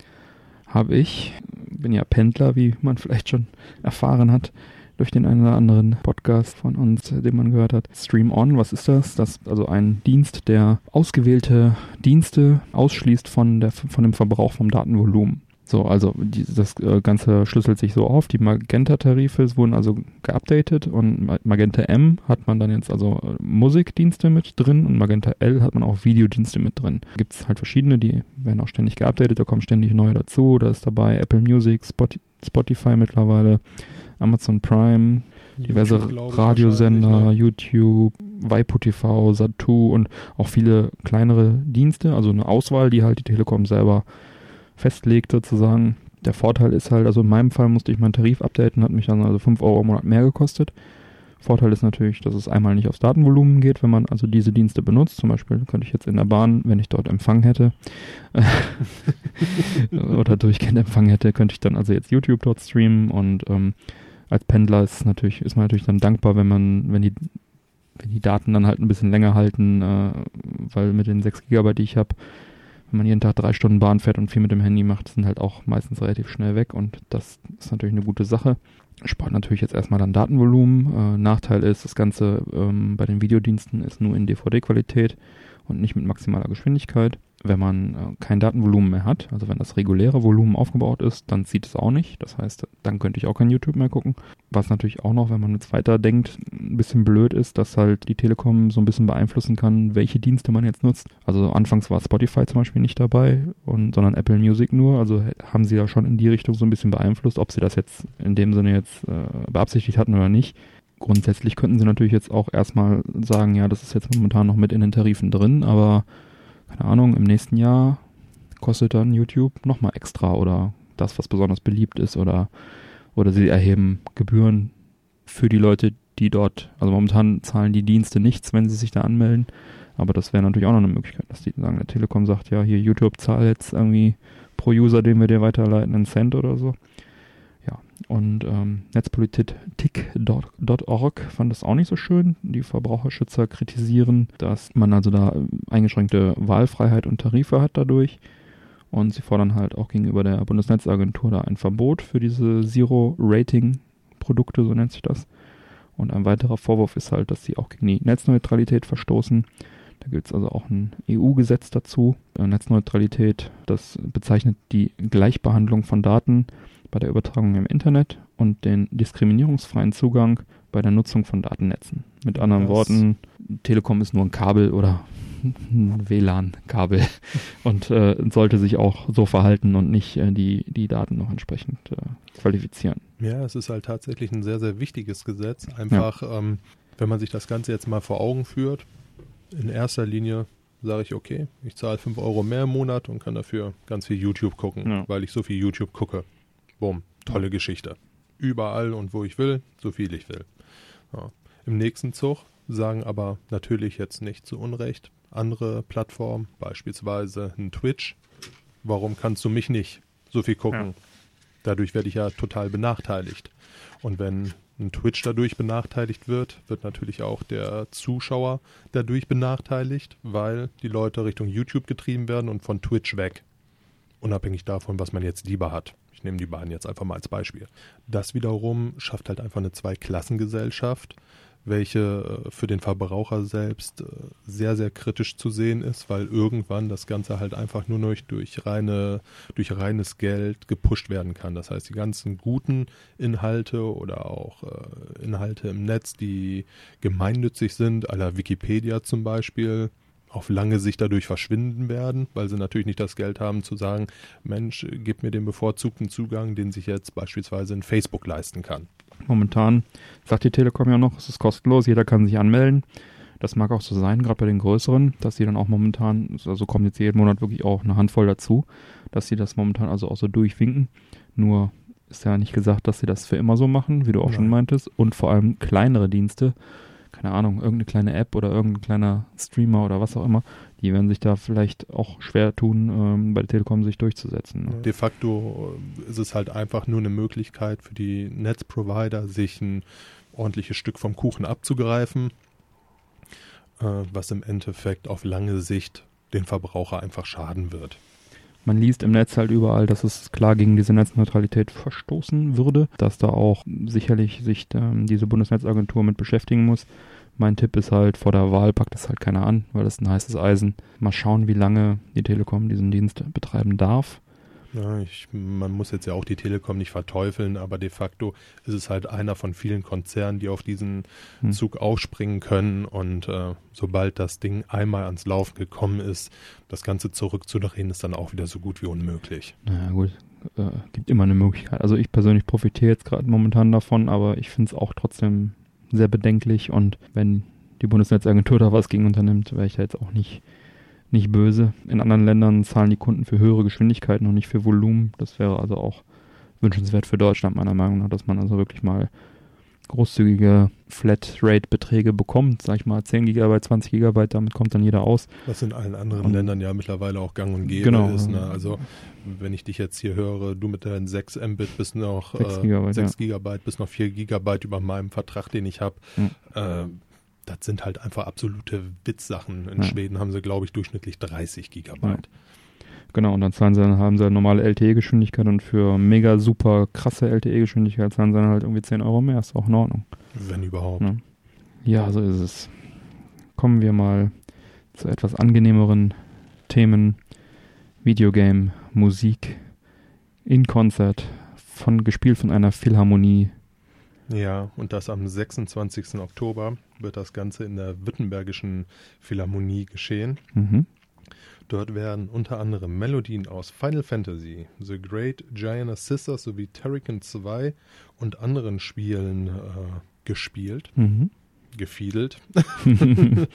Habe ich. Bin ja Pendler, wie man vielleicht schon erfahren hat durch den einen oder anderen Podcast von uns, den man gehört hat. Stream On, was ist das? Das ist also ein Dienst, der ausgewählte Dienste ausschließt von, der, von dem Verbrauch vom Datenvolumen. So, also die, das äh, Ganze schlüsselt sich so auf. Die Magenta-Tarife wurden also geupdatet und Ma- Magenta M hat man dann jetzt also äh, Musikdienste mit drin und Magenta L hat man auch Videodienste mit drin. Gibt es halt verschiedene, die werden auch ständig geupdatet, da kommen ständig neue dazu. Da ist dabei Apple Music, Spot Spotify mittlerweile, Amazon Prime, diverse YouTube, Radiosender, ne? YouTube, Waipu TV, Satu und auch viele kleinere Dienste, also eine Auswahl, die halt die Telekom selber festlegt sozusagen. Der Vorteil ist halt, also in meinem Fall musste ich meinen Tarif updaten, hat mich dann also 5 Euro im Monat mehr gekostet. Vorteil ist natürlich, dass es einmal nicht aufs Datenvolumen geht, wenn man also diese Dienste benutzt. Zum Beispiel könnte ich jetzt in der Bahn, wenn ich dort Empfang hätte, *laughs* *laughs* oder durchgehend Empfang hätte, könnte ich dann also jetzt YouTube dort streamen und ähm, als Pendler ist natürlich, ist man natürlich dann dankbar, wenn man, wenn die, wenn die Daten dann halt ein bisschen länger halten, äh, weil mit den 6 Gigabyte, die ich habe, wenn man jeden Tag drei Stunden Bahn fährt und viel mit dem Handy macht, sind halt auch meistens relativ schnell weg und das ist natürlich eine gute Sache. Spart natürlich jetzt erstmal dann Datenvolumen. Äh, Nachteil ist, das Ganze ähm, bei den Videodiensten ist nur in DVD-Qualität und nicht mit maximaler Geschwindigkeit. Wenn man äh, kein Datenvolumen mehr hat, also wenn das reguläre Volumen aufgebaut ist, dann zieht es auch nicht. Das heißt, dann könnte ich auch kein YouTube mehr gucken. Was natürlich auch noch, wenn man jetzt weiter denkt, ein bisschen blöd ist, dass halt die Telekom so ein bisschen beeinflussen kann, welche Dienste man jetzt nutzt. Also anfangs war Spotify zum Beispiel nicht dabei, und, sondern Apple Music nur. Also haben sie da schon in die Richtung so ein bisschen beeinflusst, ob sie das jetzt in dem Sinne jetzt äh, beabsichtigt hatten oder nicht. Grundsätzlich könnten sie natürlich jetzt auch erstmal sagen, ja, das ist jetzt momentan noch mit in den Tarifen drin, aber keine Ahnung, im nächsten Jahr kostet dann YouTube nochmal extra oder das, was besonders beliebt ist oder, oder sie erheben Gebühren für die Leute, die dort, also momentan zahlen die Dienste nichts, wenn sie sich da anmelden, aber das wäre natürlich auch noch eine Möglichkeit, dass die sagen, der Telekom sagt, ja, hier YouTube zahlt jetzt irgendwie pro User, den wir dir weiterleiten, einen Cent oder so. Und ähm, Netzpolitik.org fand das auch nicht so schön. Die Verbraucherschützer kritisieren, dass man also da äh, eingeschränkte Wahlfreiheit und Tarife hat dadurch. Und sie fordern halt auch gegenüber der Bundesnetzagentur da ein Verbot für diese Zero-Rating-Produkte, so nennt sich das. Und ein weiterer Vorwurf ist halt, dass sie auch gegen die Netzneutralität verstoßen. Da gibt es also auch ein EU-Gesetz dazu. Äh, Netzneutralität, das bezeichnet die Gleichbehandlung von Daten bei der Übertragung im Internet und den diskriminierungsfreien Zugang bei der Nutzung von Datennetzen. Mit anderen Das- Worten, Telekom ist nur ein Kabel oder *laughs* ein WLAN-Kabel *laughs* und äh, sollte sich auch so verhalten und nicht äh, die, die Daten noch entsprechend äh, qualifizieren. Ja, es ist halt tatsächlich ein sehr, sehr wichtiges Gesetz. Einfach, ähm, wenn man sich das Ganze jetzt mal vor Augen führt, in erster Linie sage ich, okay, ich zahle 5 Euro mehr im Monat und kann dafür ganz viel YouTube gucken, Ja. weil ich so viel YouTube gucke. Bumm, tolle Geschichte. Überall und wo ich will, so viel ich will. Ja. Im nächsten Zug sagen aber natürlich jetzt nicht zu Unrecht andere Plattformen, beispielsweise ein Twitch, warum kannst du mich nicht so viel gucken? Ja. Dadurch werde ich ja total benachteiligt. Und wenn ein Twitch dadurch benachteiligt wird, wird natürlich auch der Zuschauer dadurch benachteiligt, weil die Leute Richtung YouTube getrieben werden und von Twitch weg. Unabhängig davon, was man jetzt lieber hat. Nehme die beiden jetzt einfach mal als Beispiel. Das wiederum schafft halt einfach eine Zweiklassengesellschaft, welche äh, für den Verbraucher selbst äh, sehr, sehr kritisch zu sehen ist, weil irgendwann das Ganze halt einfach nur noch durch reine, durch reines Geld gepusht werden kann. Das heißt, die ganzen guten Inhalte oder auch äh, Inhalte im Netz, die gemeinnützig sind, aller Wikipedia zum Beispiel, auf lange Sicht dadurch verschwinden werden, weil sie natürlich nicht das Geld haben zu sagen, Mensch, gib mir den bevorzugten Zugang, den sich jetzt beispielsweise in Facebook leisten kann. Momentan sagt die Telekom ja noch, es ist kostenlos, jeder kann sich anmelden. Das mag auch so sein, gerade bei den größeren, dass sie dann auch momentan, also kommt jetzt jeden Monat wirklich auch eine Handvoll dazu, dass sie das momentan also auch so durchwinken. Nur ist ja nicht gesagt, dass sie das für immer so machen, wie du auch schon Nein. meintest. Und vor allem kleinere Dienste keine Ahnung, irgendeine kleine App oder irgendein kleiner Streamer oder was auch immer, die werden sich da vielleicht auch schwer tun, ähm, bei der Telekom sich durchzusetzen. Ne? De facto äh, ist es halt einfach nur eine Möglichkeit für die Netzprovider, sich ein ordentliches Stück vom Kuchen abzugreifen, äh, was im Endeffekt auf lange Sicht den Verbraucher einfach schaden wird. Man liest im Netz halt überall, dass es klar gegen diese Netzneutralität verstoßen würde, dass da auch sicherlich sich ähm, diese Bundesnetzagentur mit beschäftigen muss. Mein Tipp ist halt, vor der Wahl packt es halt keiner an, weil das ein heißes Eisen. Mal schauen, wie lange die Telekom diesen Dienst betreiben darf. Ja, ich, man muss jetzt ja auch die Telekom nicht verteufeln, aber de facto ist es halt einer von vielen Konzernen, die auf diesen hm. Zug aufspringen können. Und äh, sobald das Ding einmal ans Laufen gekommen ist, das Ganze zurückzudrehen, ist dann auch wieder so gut wie unmöglich. Naja, gut. Äh, gibt immer eine Möglichkeit. Also ich persönlich profitiere jetzt gerade momentan davon, aber ich finde es auch trotzdem sehr bedenklich. Und wenn die Bundesnetzagentur da was gegen unternimmt, wäre ich da jetzt auch nicht nicht böse. In anderen Ländern zahlen die Kunden für höhere Geschwindigkeiten und nicht für Volumen. Das wäre also auch wünschenswert für Deutschland, meiner Meinung nach, dass man also wirklich mal großzügige Flatrate-Beträge bekommt, sag ich mal 10 GB, 20 GB, damit kommt dann jeder aus. Was in allen anderen und Ländern ja mittlerweile auch gang und gäbe genau. ist. Ne? Also wenn ich dich jetzt hier höre, du mit deinen 6 Mbit bist noch 6 GB, äh, 6 ja. GB bis noch 4 GB über meinem Vertrag, den ich habe. Mhm. Äh, das sind halt einfach absolute Witzsachen. In ja. Schweden haben sie, glaube ich, durchschnittlich 30 Gigabyte. Ja. Genau, und dann zahlen sie, haben sie normale LTE-Geschwindigkeit und für mega super krasse LTE-Geschwindigkeit zahlen sie dann halt irgendwie 10 Euro mehr. Ist auch in Ordnung. Wenn überhaupt. Ja. ja, so ist es. Kommen wir mal zu etwas angenehmeren Themen. Videogame, Musik, in Konzert, von, gespielt von einer Philharmonie ja, und das am 26. Oktober wird das Ganze in der Württembergischen Philharmonie geschehen. Mhm. Dort werden unter anderem Melodien aus Final Fantasy, The Great Giant Sisters sowie Terrican 2 und anderen Spielen äh, gespielt, mhm. gefiedelt, *laughs*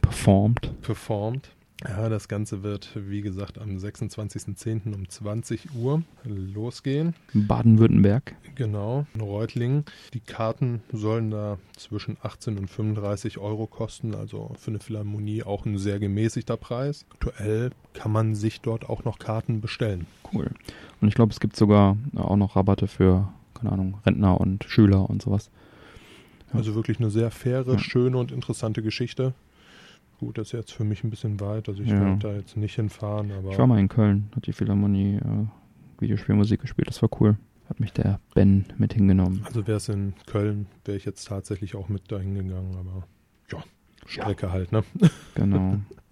performt. performt. Ja, das Ganze wird, wie gesagt, am 26.10. um 20 Uhr losgehen. Baden-Württemberg. Genau, in Reutlingen. Die Karten sollen da zwischen 18 und 35 Euro kosten, also für eine Philharmonie auch ein sehr gemäßigter Preis. Aktuell kann man sich dort auch noch Karten bestellen. Cool. Und ich glaube, es gibt sogar auch noch Rabatte für, keine Ahnung, Rentner und Schüler und sowas. Ja. Also wirklich eine sehr faire, ja. schöne und interessante Geschichte. Gut, das ist jetzt für mich ein bisschen weit, also ich ja. werde da jetzt nicht hinfahren. Aber ich war mal in Köln, hat die Philharmonie äh, Videospielmusik gespielt, das war cool. Hat mich der Ben mit hingenommen. Also wäre es in Köln, wäre ich jetzt tatsächlich auch mit dahin gegangen, aber ja, Strecke ja. halt, ne? Genau. *laughs*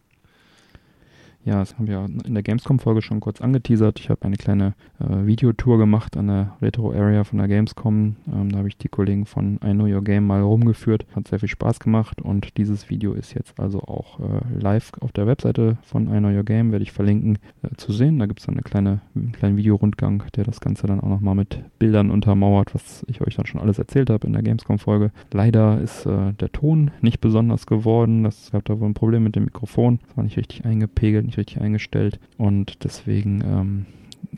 Ja, das haben wir in der Gamescom-Folge schon kurz angeteasert. Ich habe eine kleine äh, Videotour gemacht an der Retro-Area von der Gamescom. Ähm, da habe ich die Kollegen von I Know Your Game mal rumgeführt. Hat sehr viel Spaß gemacht und dieses Video ist jetzt also auch äh, live auf der Webseite von I Know Your Game, werde ich verlinken, äh, zu sehen. Da gibt es dann eine kleine, einen kleinen Videorundgang, der das Ganze dann auch nochmal mit Bildern untermauert, was ich euch dann schon alles erzählt habe in der Gamescom-Folge. Leider ist äh, der Ton nicht besonders geworden. Das gab da wohl ein Problem mit dem Mikrofon. Das war nicht richtig eingepegelt nicht richtig eingestellt und deswegen ähm,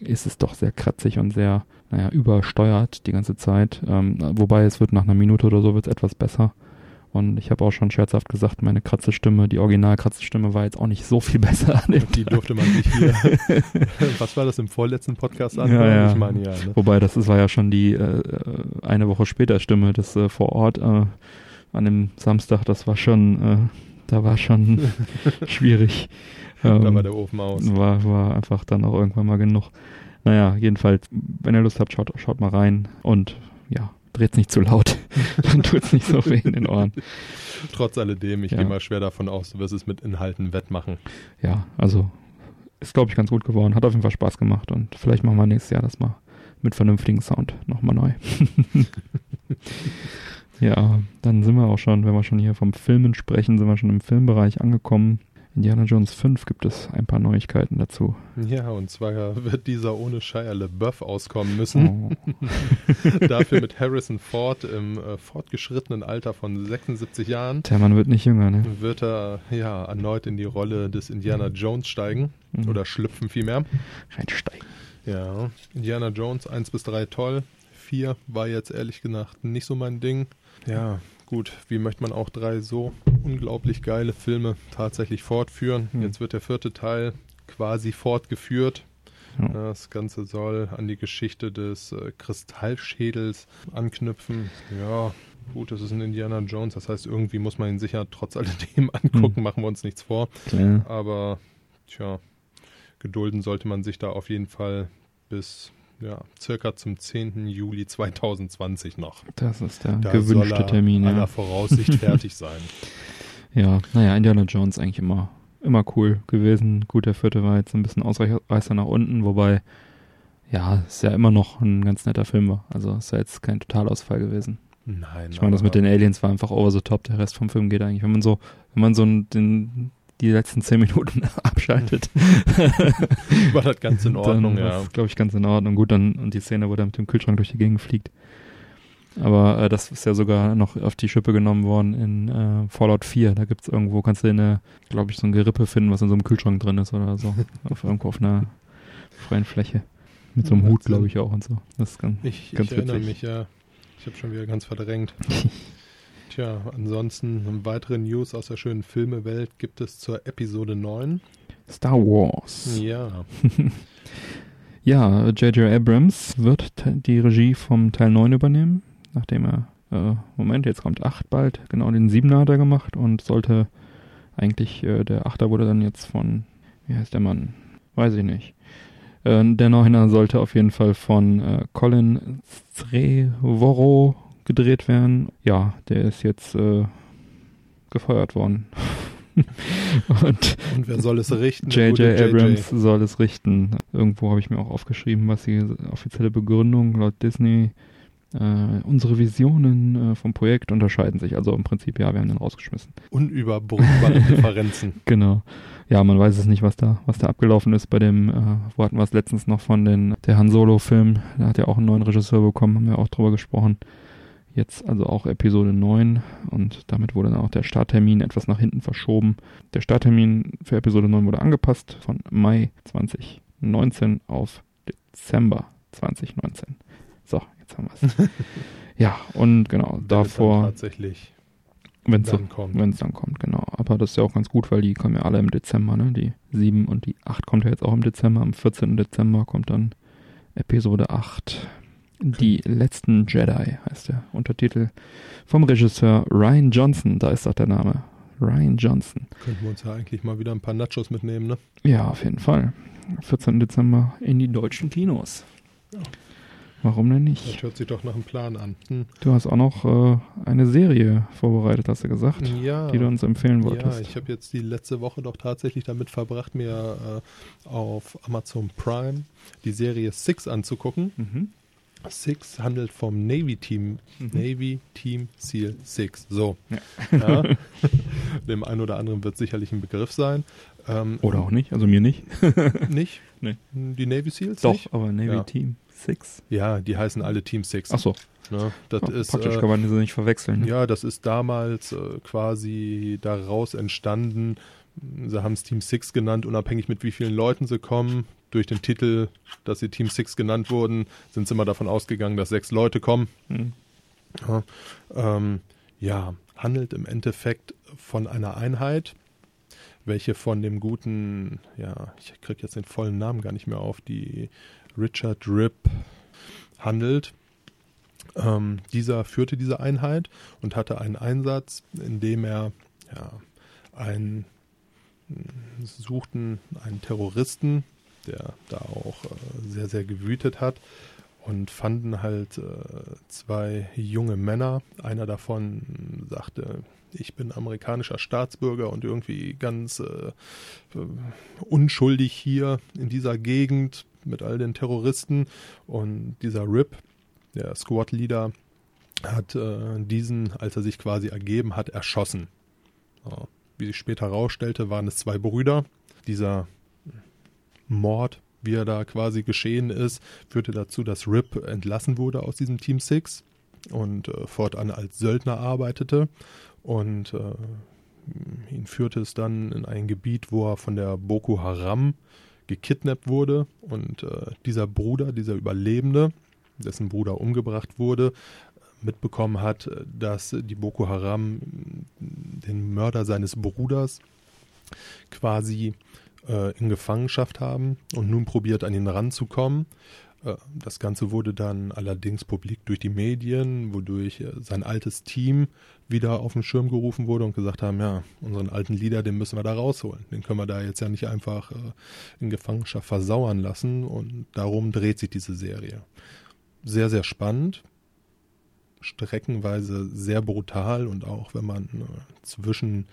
ist es doch sehr kratzig und sehr, naja, übersteuert die ganze Zeit. Ähm, wobei es wird nach einer Minute oder so wird es etwas besser. Und ich habe auch schon scherzhaft gesagt, meine Kratzestimme, die original Kratzestimme war jetzt auch nicht so viel *laughs* besser. die durfte man nicht hier. *laughs* Was war das im vorletzten Podcast an? Ja, ja. Ich meine, ja ne? Wobei, das ist, war ja schon die äh, eine Woche später Stimme, das äh, vor Ort äh, an dem Samstag, das war schon, äh, da war schon *laughs* schwierig. Ähm, da war der Ofen aus. War, war einfach dann auch irgendwann mal genug. Naja, jedenfalls, wenn ihr Lust habt, schaut, schaut mal rein und ja, dreht's nicht zu laut. *laughs* dann tut's nicht so weh in den Ohren. Trotz alledem, ich ja. gehe mal schwer davon aus, du wirst es mit Inhalten wettmachen. Ja, also ist, glaube ich, ganz gut geworden. Hat auf jeden Fall Spaß gemacht und vielleicht machen wir nächstes Jahr das mal mit vernünftigem Sound nochmal neu. *laughs* ja, dann sind wir auch schon, wenn wir schon hier vom Filmen sprechen, sind wir schon im Filmbereich angekommen. Indiana Jones 5 gibt es ein paar Neuigkeiten dazu. Ja, und zwar wird dieser ohne Shia LeBeouf auskommen müssen. Oh. *laughs* Dafür mit Harrison Ford im äh, fortgeschrittenen Alter von 76 Jahren. Der Mann wird nicht jünger, ne? Wird er ja erneut in die Rolle des Indiana Jones steigen. Mhm. Oder schlüpfen vielmehr. Reinsteigen. Ja, Indiana Jones 1 bis 3 toll. 4 war jetzt ehrlich gesagt nicht so mein Ding. Ja, gut, wie möchte man auch drei so unglaublich geile Filme tatsächlich fortführen? Hm. Jetzt wird der vierte Teil quasi fortgeführt. Ja. Das Ganze soll an die Geschichte des äh, Kristallschädels anknüpfen. Ja, gut, das ist ein Indiana Jones, das heißt, irgendwie muss man ihn sicher trotz alledem *laughs* angucken, Hm. machen wir uns nichts vor. Klar. Aber, tja, gedulden sollte man sich da auf jeden Fall bis ja, circa zum 10. Juli 2020 noch. Das ist der Da gewünschte er Termin. aller Ja. Voraussicht *laughs* fertig sein. ja, naja, Indiana Jones eigentlich immer, immer cool gewesen. Gut, der vierte war jetzt ein bisschen Ausreißer nach unten, wobei, ja, es ja immer noch ein ganz netter Film war. Also ist ja jetzt kein Totalausfall gewesen. Nein. Ich meine, das mit den Aliens war einfach over the top. Der Rest vom Film geht eigentlich, wenn man so, wenn man so den, die letzten zehn Minuten *laughs* abschaltet, *laughs* war das ganz in Ordnung, dann ja. ist, glaube ich, ganz in Ordnung. Gut, dann und die Szene, wo der mit dem Kühlschrank durch die Gegend fliegt. Aber äh, das ist ja sogar noch auf die Schippe genommen worden in äh, Fallout 4. Da gibt's irgendwo, kannst du eine, glaube ich, so ein Gerippe finden, was in so einem Kühlschrank drin ist oder so. *laughs* auf irgendwo auf einer freien Fläche. Mit so einem Hut, glaube ich, auch und so. Das ist ganz, Ich, ganz ich erinnere witzig. mich, ja. Ich habe schon wieder ganz verdrängt. Tja, ansonsten weitere News aus der schönen Filmewelt gibt es zur Episode 9. Star Wars. Ja, *laughs* Ja, J.J. Abrams wird die Regie vom Teil 9 übernehmen, nachdem er, äh, Moment, jetzt kommt 8 bald, genau den 7er hat er gemacht und sollte eigentlich, äh, der 8er wurde dann jetzt von, wie heißt der Mann? Weiß ich nicht. Äh, der 9er sollte auf jeden Fall von äh, Colin Trevorrow gedreht werden. Ja, der ist jetzt äh, gefeuert worden. *laughs* und und wer soll es richten? J.J. Abrams soll es richten. Irgendwo habe ich mir auch aufgeschrieben, was die offizielle Begründung laut Disney. Äh, unsere Visionen äh, vom Projekt unterscheiden sich. Also im Prinzip, ja, wir haben den rausgeschmissen. Unüberbrückbare *laughs* Differenzen. Genau. Ja, man weiß es nicht, was da, was da abgelaufen ist bei dem, äh, wo hatten wir es letztens noch von den, der Han Solo-Film. Da hat ja auch einen neuen Regisseur bekommen, haben wir auch drüber gesprochen. Jetzt also auch Episode 9 und damit wurde dann auch der Starttermin etwas nach hinten verschoben. Der Starttermin für Episode 9 wurde angepasst von Mai 2019 auf Dezember 2019. So, jetzt haben wir es. *laughs* ja, und genau, Wenn es davor, Tatsächlich wenn es dann kommt. wenn es dann kommt, genau. Aber das ist ja auch ganz gut, weil die kommen ja alle im Dezember, ne? Die 7 und die 8 kommt ja jetzt auch im Dezember. Am 14. Dezember kommt dann Episode 8. Die letzten Jedi heißt der Untertitel vom Regisseur Ryan Johnson. Da ist doch der Name. Ryan Johnson. Könnten wir uns ja eigentlich mal wieder ein paar Nachos mitnehmen, ne? Ja, auf jeden Fall. 14. Dezember in die deutschen Kinos. Warum denn nicht? Das hört sich doch nach einem Plan an. Hm. Du hast auch noch äh, eine Serie vorbereitet, hast du gesagt, Ja. die du uns empfehlen Ja, wolltest. ich habe jetzt die letzte Woche doch tatsächlich damit verbracht, mir äh, auf Amazon Prime die Serie Six anzugucken. mhm. Six handelt vom Navy Team, Mhm. Navy Team Seal Six. So. Ja. Ja. *laughs* Dem einen oder anderen wird sicherlich ein Begriff sein. Ähm, Oder auch nicht, also mir nicht. *laughs* nicht? Nee. Die Navy Seals? Doch, Nicht? aber Navy Ja. Team 6. Ja, die heißen alle Team Six. Achso, Ne? Das ist, praktisch äh, kann man diese nicht verwechseln. Ne? Ja, das ist damals äh, quasi daraus entstanden. Sie haben es Team Six genannt, unabhängig mit wie vielen Leuten sie kommen. Durch den Titel, dass sie Team Six genannt wurden, sind sie immer davon ausgegangen, dass sechs Leute kommen. Hm. Ja, ähm, ja, handelt im Endeffekt von einer Einheit, welche von dem guten, ja, ich kriege jetzt den vollen Namen gar nicht mehr auf, die Richard Ripp handelt. Ähm, dieser führte diese Einheit und hatte einen Einsatz, in dem er ja, einen mh, suchten einen Terroristen, der da auch äh, sehr, sehr gewütet hat und fanden halt äh, zwei junge Männer. Einer davon sagte, ich bin amerikanischer Staatsbürger und irgendwie ganz äh, unschuldig hier in dieser Gegend mit all den Terroristen. Und dieser Rip, der Squad-Leader, hat äh, diesen, als er sich quasi ergeben hat, erschossen. Ja, wie sich später herausstellte, waren es zwei Brüder. Dieser Mord, wie er da quasi geschehen ist, führte dazu, dass Rip entlassen wurde aus diesem Team Six und äh, fortan als Söldner arbeitete. Und äh, ihn führte es dann in ein Gebiet, wo er von der Boko Haram gekidnappt wurde. Und äh, dieser Bruder, dieser Überlebende, dessen Bruder umgebracht wurde, mitbekommen hat, dass die Boko Haram den Mörder seines Bruders quasi äh, in Gefangenschaft haben und nun probiert an ihn ranzukommen. Äh, das Ganze wurde dann allerdings publik durch die Medien, wodurch äh, sein altes Team wieder auf den Schirm gerufen wurde und gesagt haben, ja, unseren alten Leader, den müssen wir da rausholen. Den können wir da jetzt ja nicht einfach äh, in Gefangenschaft versauern lassen und darum dreht sich diese Serie. Sehr, sehr spannend, streckenweise sehr brutal und auch wenn man zwischen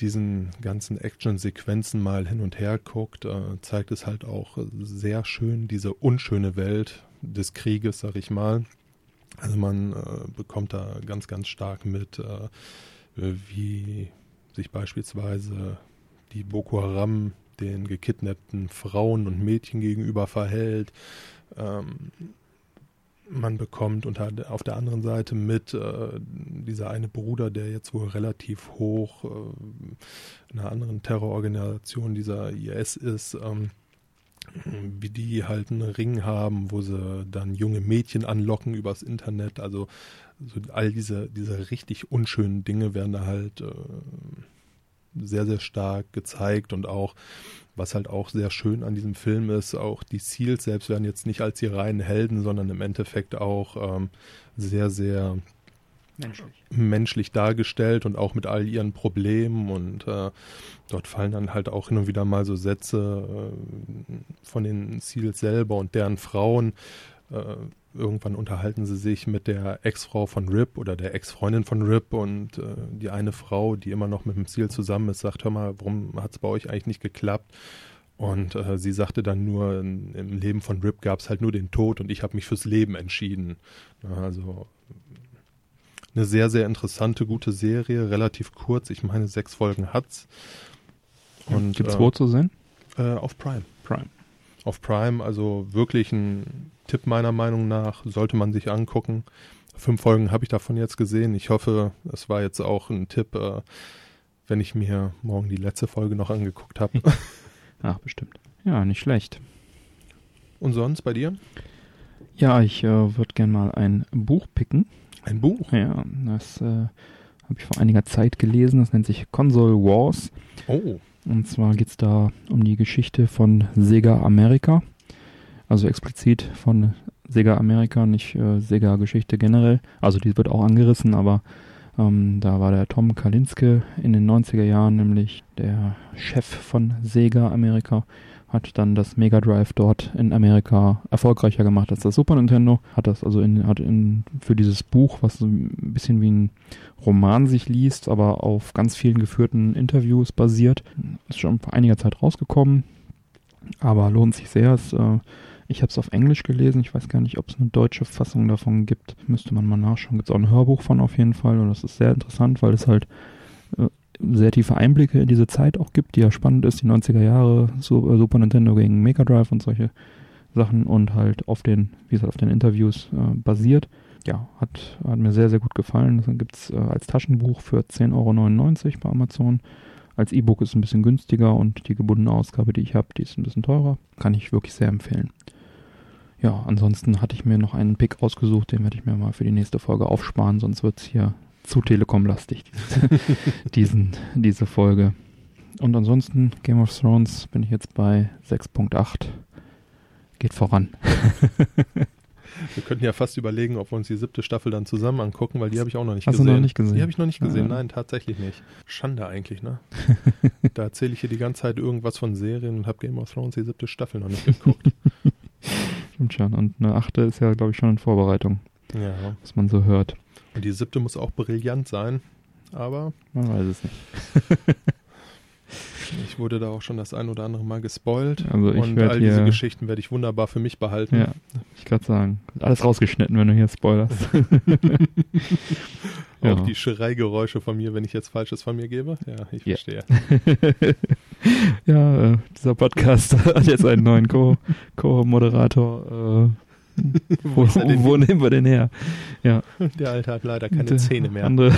diesen ganzen Action-Sequenzen mal hin und her guckt, äh, zeigt es halt auch sehr schön diese unschöne Welt des Krieges, sag ich mal. Also man äh, bekommt da ganz, ganz stark mit, äh, wie sich beispielsweise die Boko Haram den gekidnappten Frauen und Mädchen gegenüber verhält. Ähm, man bekommt und auf der anderen Seite mit äh, dieser eine Bruder, der jetzt wohl relativ hoch äh, in einer anderen Terrororganisation dieser IS ist, ähm, wie die halt einen Ring haben, wo sie dann junge Mädchen anlocken übers Internet. Also so all diese, diese richtig unschönen Dinge werden da halt äh, sehr, sehr stark gezeigt und auch, was halt auch sehr schön an diesem Film ist, auch die Seals selbst werden jetzt nicht als die reinen Helden, sondern im Endeffekt auch ähm, sehr, sehr menschlich. menschlich dargestellt und auch mit all ihren Problemen und äh, dort fallen dann halt auch hin und wieder mal so Sätze äh, von den Seals selber und deren Frauen, äh, irgendwann unterhalten sie sich mit der Ex-Frau von Rip oder der Ex-Freundin von Rip und äh, die eine Frau, die immer noch mit dem Ziel zusammen ist, sagt, hör mal, warum hat es bei euch eigentlich nicht geklappt? Und äh, sie sagte dann nur, in, im Leben von Rip gab es halt nur den Tod und ich habe mich fürs Leben entschieden. Also eine sehr, sehr interessante, gute Serie, relativ kurz. Ich meine, sechs Folgen hat's. Und, Gibt's äh, wo zu sehen? Äh, auf Prime. Prime. Auf Prime, also wirklich ein Tipp meiner Meinung nach, sollte man sich angucken. Fünf Folgen habe ich davon jetzt gesehen. Ich hoffe, es war jetzt auch ein Tipp, äh, wenn ich mir morgen die letzte Folge noch angeguckt habe. Ach, bestimmt. Ja, nicht schlecht. Und sonst bei dir? Ja, ich äh, würde gerne mal ein Buch picken. Ein Buch? Ja, das äh, habe ich vor einiger Zeit gelesen. Das nennt sich Console Wars. Oh. Und zwar geht es da um die Geschichte von Sega America. Also explizit von Sega Amerika, nicht äh, Sega Geschichte generell. Also die wird auch angerissen, aber ähm, da war der Tom Kalinske in den 90er Jahren nämlich der Chef von Sega Amerika hat dann das Mega Drive dort in Amerika erfolgreicher gemacht als das Super Nintendo. Hat das also in, hat in, für dieses Buch, was so ein bisschen wie ein Roman sich liest, aber auf ganz vielen geführten Interviews basiert. Ist schon vor einiger Zeit rausgekommen, aber lohnt sich sehr. Es, äh, ich habe es auf Englisch gelesen. Ich weiß gar nicht, ob es eine deutsche Fassung davon gibt. Müsste man mal nachschauen. Gibt es auch ein Hörbuch von auf jeden Fall. Und das ist sehr interessant, weil es halt äh, sehr tiefe Einblicke in diese Zeit auch gibt, die ja spannend ist, die 90er Jahre, so, äh, Super Nintendo gegen Mega Drive und solche Sachen und halt auf den, wie gesagt, auf den Interviews äh, basiert. Ja, hat, hat mir sehr, sehr gut gefallen. Das gibt es äh, als Taschenbuch für 10,99 Euro bei Amazon. Als E-Book ist es ein bisschen günstiger und die gebundene Ausgabe, die ich habe, die ist ein bisschen teurer. Kann ich wirklich sehr empfehlen. Ja, ansonsten hatte ich mir noch einen Pick ausgesucht, den werde ich mir mal für die nächste Folge aufsparen, sonst wird es hier zu Telekom-lastig, *laughs* diesen, diese Folge. Und ansonsten Game of Thrones bin ich jetzt bei 6.8. Geht voran. *laughs* Wir könnten ja fast überlegen, ob wir uns die siebte Staffel dann zusammen angucken, weil die habe ich auch noch nicht Hast gesehen. Du noch nicht gesehen? Die habe ich noch nicht gesehen. Ah, Nein, tatsächlich nicht. Schande eigentlich, ne? *laughs* da erzähle ich hier die ganze Zeit irgendwas von Serien und habe Game of Thrones die siebte Staffel noch nicht geguckt. Stimmt schon. Und eine achte ist ja, glaube ich, schon in Vorbereitung. Ja. Was man so hört. Und die siebte muss auch brillant sein, aber. Man weiß es nicht. *laughs* ich wurde da auch schon das ein oder andere Mal gespoilt. Also ich und all diese Geschichten werde ich wunderbar für mich behalten. Ja, ich gerade sagen. Alles rausgeschnitten, wenn du hier spoilerst. *laughs* auch ja. die Schreigeräusche von mir, wenn ich jetzt Falsches von mir gebe. Ja, ich ja. verstehe. *laughs* *laughs* ja, äh, dieser Podcast *laughs* hat jetzt einen neuen Co-Moderator. Co äh, *laughs* wo, wo nehmen wir den her? Ja. Der Alte hat leider keine Der Zähne mehr. Andere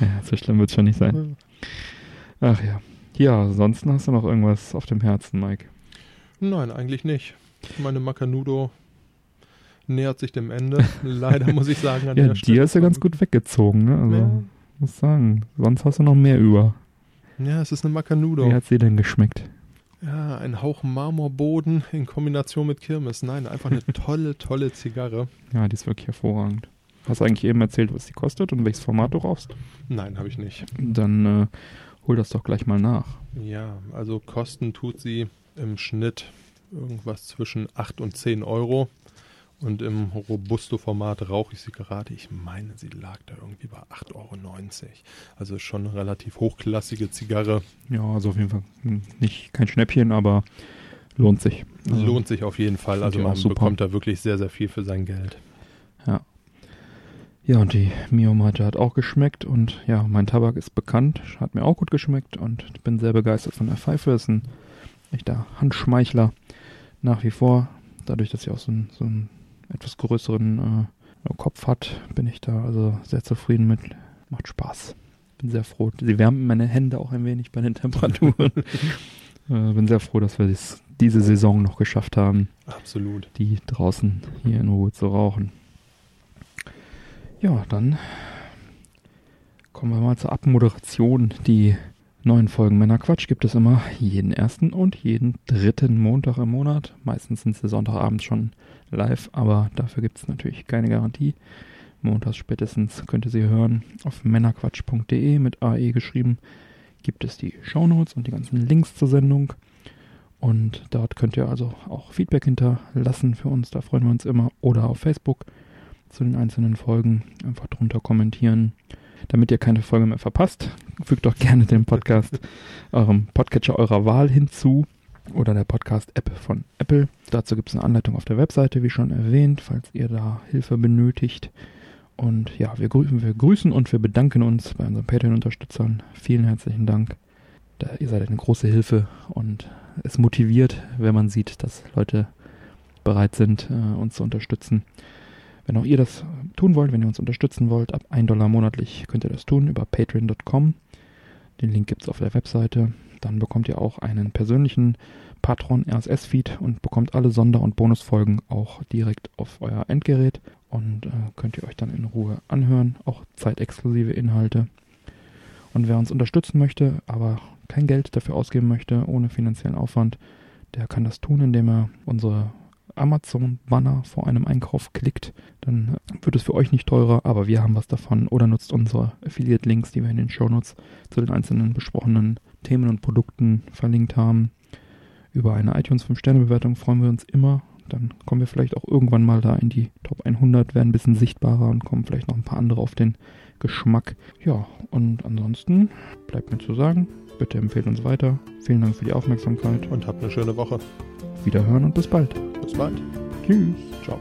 ja, so schlimm wird es schon nicht sein. Ach ja. Ja, ansonsten hast du noch irgendwas auf dem Herzen, Mike? Nein, eigentlich nicht. Meine Macanudo nähert sich dem Ende. Leider muss ich sagen, an Ja, der Stelle. dir ist ja ganz gut weggezogen, ne? Also, Ja. muss sagen. Sonst hast du noch mehr über. Ja, es ist eine Macanudo. Wie hat sie denn geschmeckt? Ja, ein Hauch Marmorboden in Kombination mit Kirmes. Nein, einfach eine *laughs* tolle, tolle Zigarre. Ja, die ist wirklich hervorragend. Hast du eigentlich eben erzählt, was die kostet und welches Format du rauchst? Nein, habe ich nicht. Dann äh, hol das doch gleich mal nach. Ja, also kosten tut sie im Schnitt irgendwas zwischen 8 und 10 Euro. Und im Robusto-Format rauche ich sie gerade. Ich meine, sie lag da irgendwie bei 8,90 Euro. Also schon eine relativ hochklassige Zigarre. Ja, also auf jeden Fall nicht kein Schnäppchen, aber lohnt sich. Also, Lohnt sich auf jeden Fall. Also man bekommt da wirklich sehr, sehr viel für sein Geld. Ja, und die Mio Mate hat auch geschmeckt und ja, mein Tabak ist bekannt, hat mir auch gut geschmeckt und ich bin sehr begeistert von der Pfeife. Ist ein echter Handschmeichler nach wie vor. Dadurch, dass sie auch so, einen- so einen etwas größeren äh, Kopf hat, bin ich da also sehr zufrieden mit. Macht Spaß. Bin sehr froh. Sie wärmen meine Hände auch ein wenig bei den Temperaturen. *laughs* äh, bin sehr froh, dass wir es diese Saison noch geschafft haben Absolut. die draußen hier in Ruhe zu rauchen. Ja, dann kommen wir mal zur Abmoderation. Die neuen Folgen Männerquatsch gibt es immer jeden ersten und jeden dritten Montag im Monat. Meistens sind sie Sonntagabends schon live, aber dafür gibt es natürlich keine Garantie. Montags spätestens könnt ihr sie hören. Auf männerquatsch.de mit AE geschrieben gibt es die Shownotes und die ganzen Links zur Sendung. Und dort könnt ihr also auch Feedback hinterlassen für uns, da freuen wir uns immer. Oder auf Facebook zu den einzelnen Folgen einfach drunter kommentieren. Damit ihr keine Folge mehr verpasst, fügt doch gerne den Podcast *laughs* eurem Podcatcher eurer Wahl hinzu oder der Podcast-App von Apple. Dazu gibt es eine Anleitung auf der Webseite, wie schon erwähnt, falls ihr da Hilfe benötigt. Und ja, wir grüßen, wir grüßen und wir bedanken uns bei unseren Patreon-Unterstützern. Vielen herzlichen Dank. Da, ihr seid eine große Hilfe und es motiviert, wenn man sieht, dass Leute bereit sind, äh, uns zu unterstützen. Wenn auch ihr das tun wollt, wenn ihr uns unterstützen wollt, ab 1 Dollar monatlich könnt ihr das tun über patreon.com. Den Link gibt es auf der Webseite. Dann bekommt ihr auch einen persönlichen Patron RSS-Feed und bekommt alle Sonder- und Bonusfolgen auch direkt auf euer Endgerät und äh, könnt ihr euch dann in Ruhe anhören, auch zeitexklusive Inhalte. Und wer uns unterstützen möchte, aber kein Geld dafür ausgeben möchte, ohne finanziellen Aufwand, der kann das tun, indem er unsere Amazon-Banner vor einem Einkauf klickt. Dann wird es für euch nicht teurer, aber wir haben was davon. Oder nutzt unsere Affiliate-Links, die wir in den Shownotes zu den einzelnen besprochenen Themen und Produkten verlinkt haben. Über eine iTunes 5-Sterne-Bewertung freuen wir uns immer. Dann kommen wir vielleicht auch irgendwann mal da in die Top 100, werden ein bisschen sichtbarer und kommen vielleicht noch ein paar andere auf den Geschmack. Ja, und ansonsten bleibt mir zu sagen, bitte empfehlt uns weiter. Vielen Dank für die Aufmerksamkeit. Und habt eine schöne Woche. Wiederhören und bis bald. Bis bald. Tschüss. Ciao.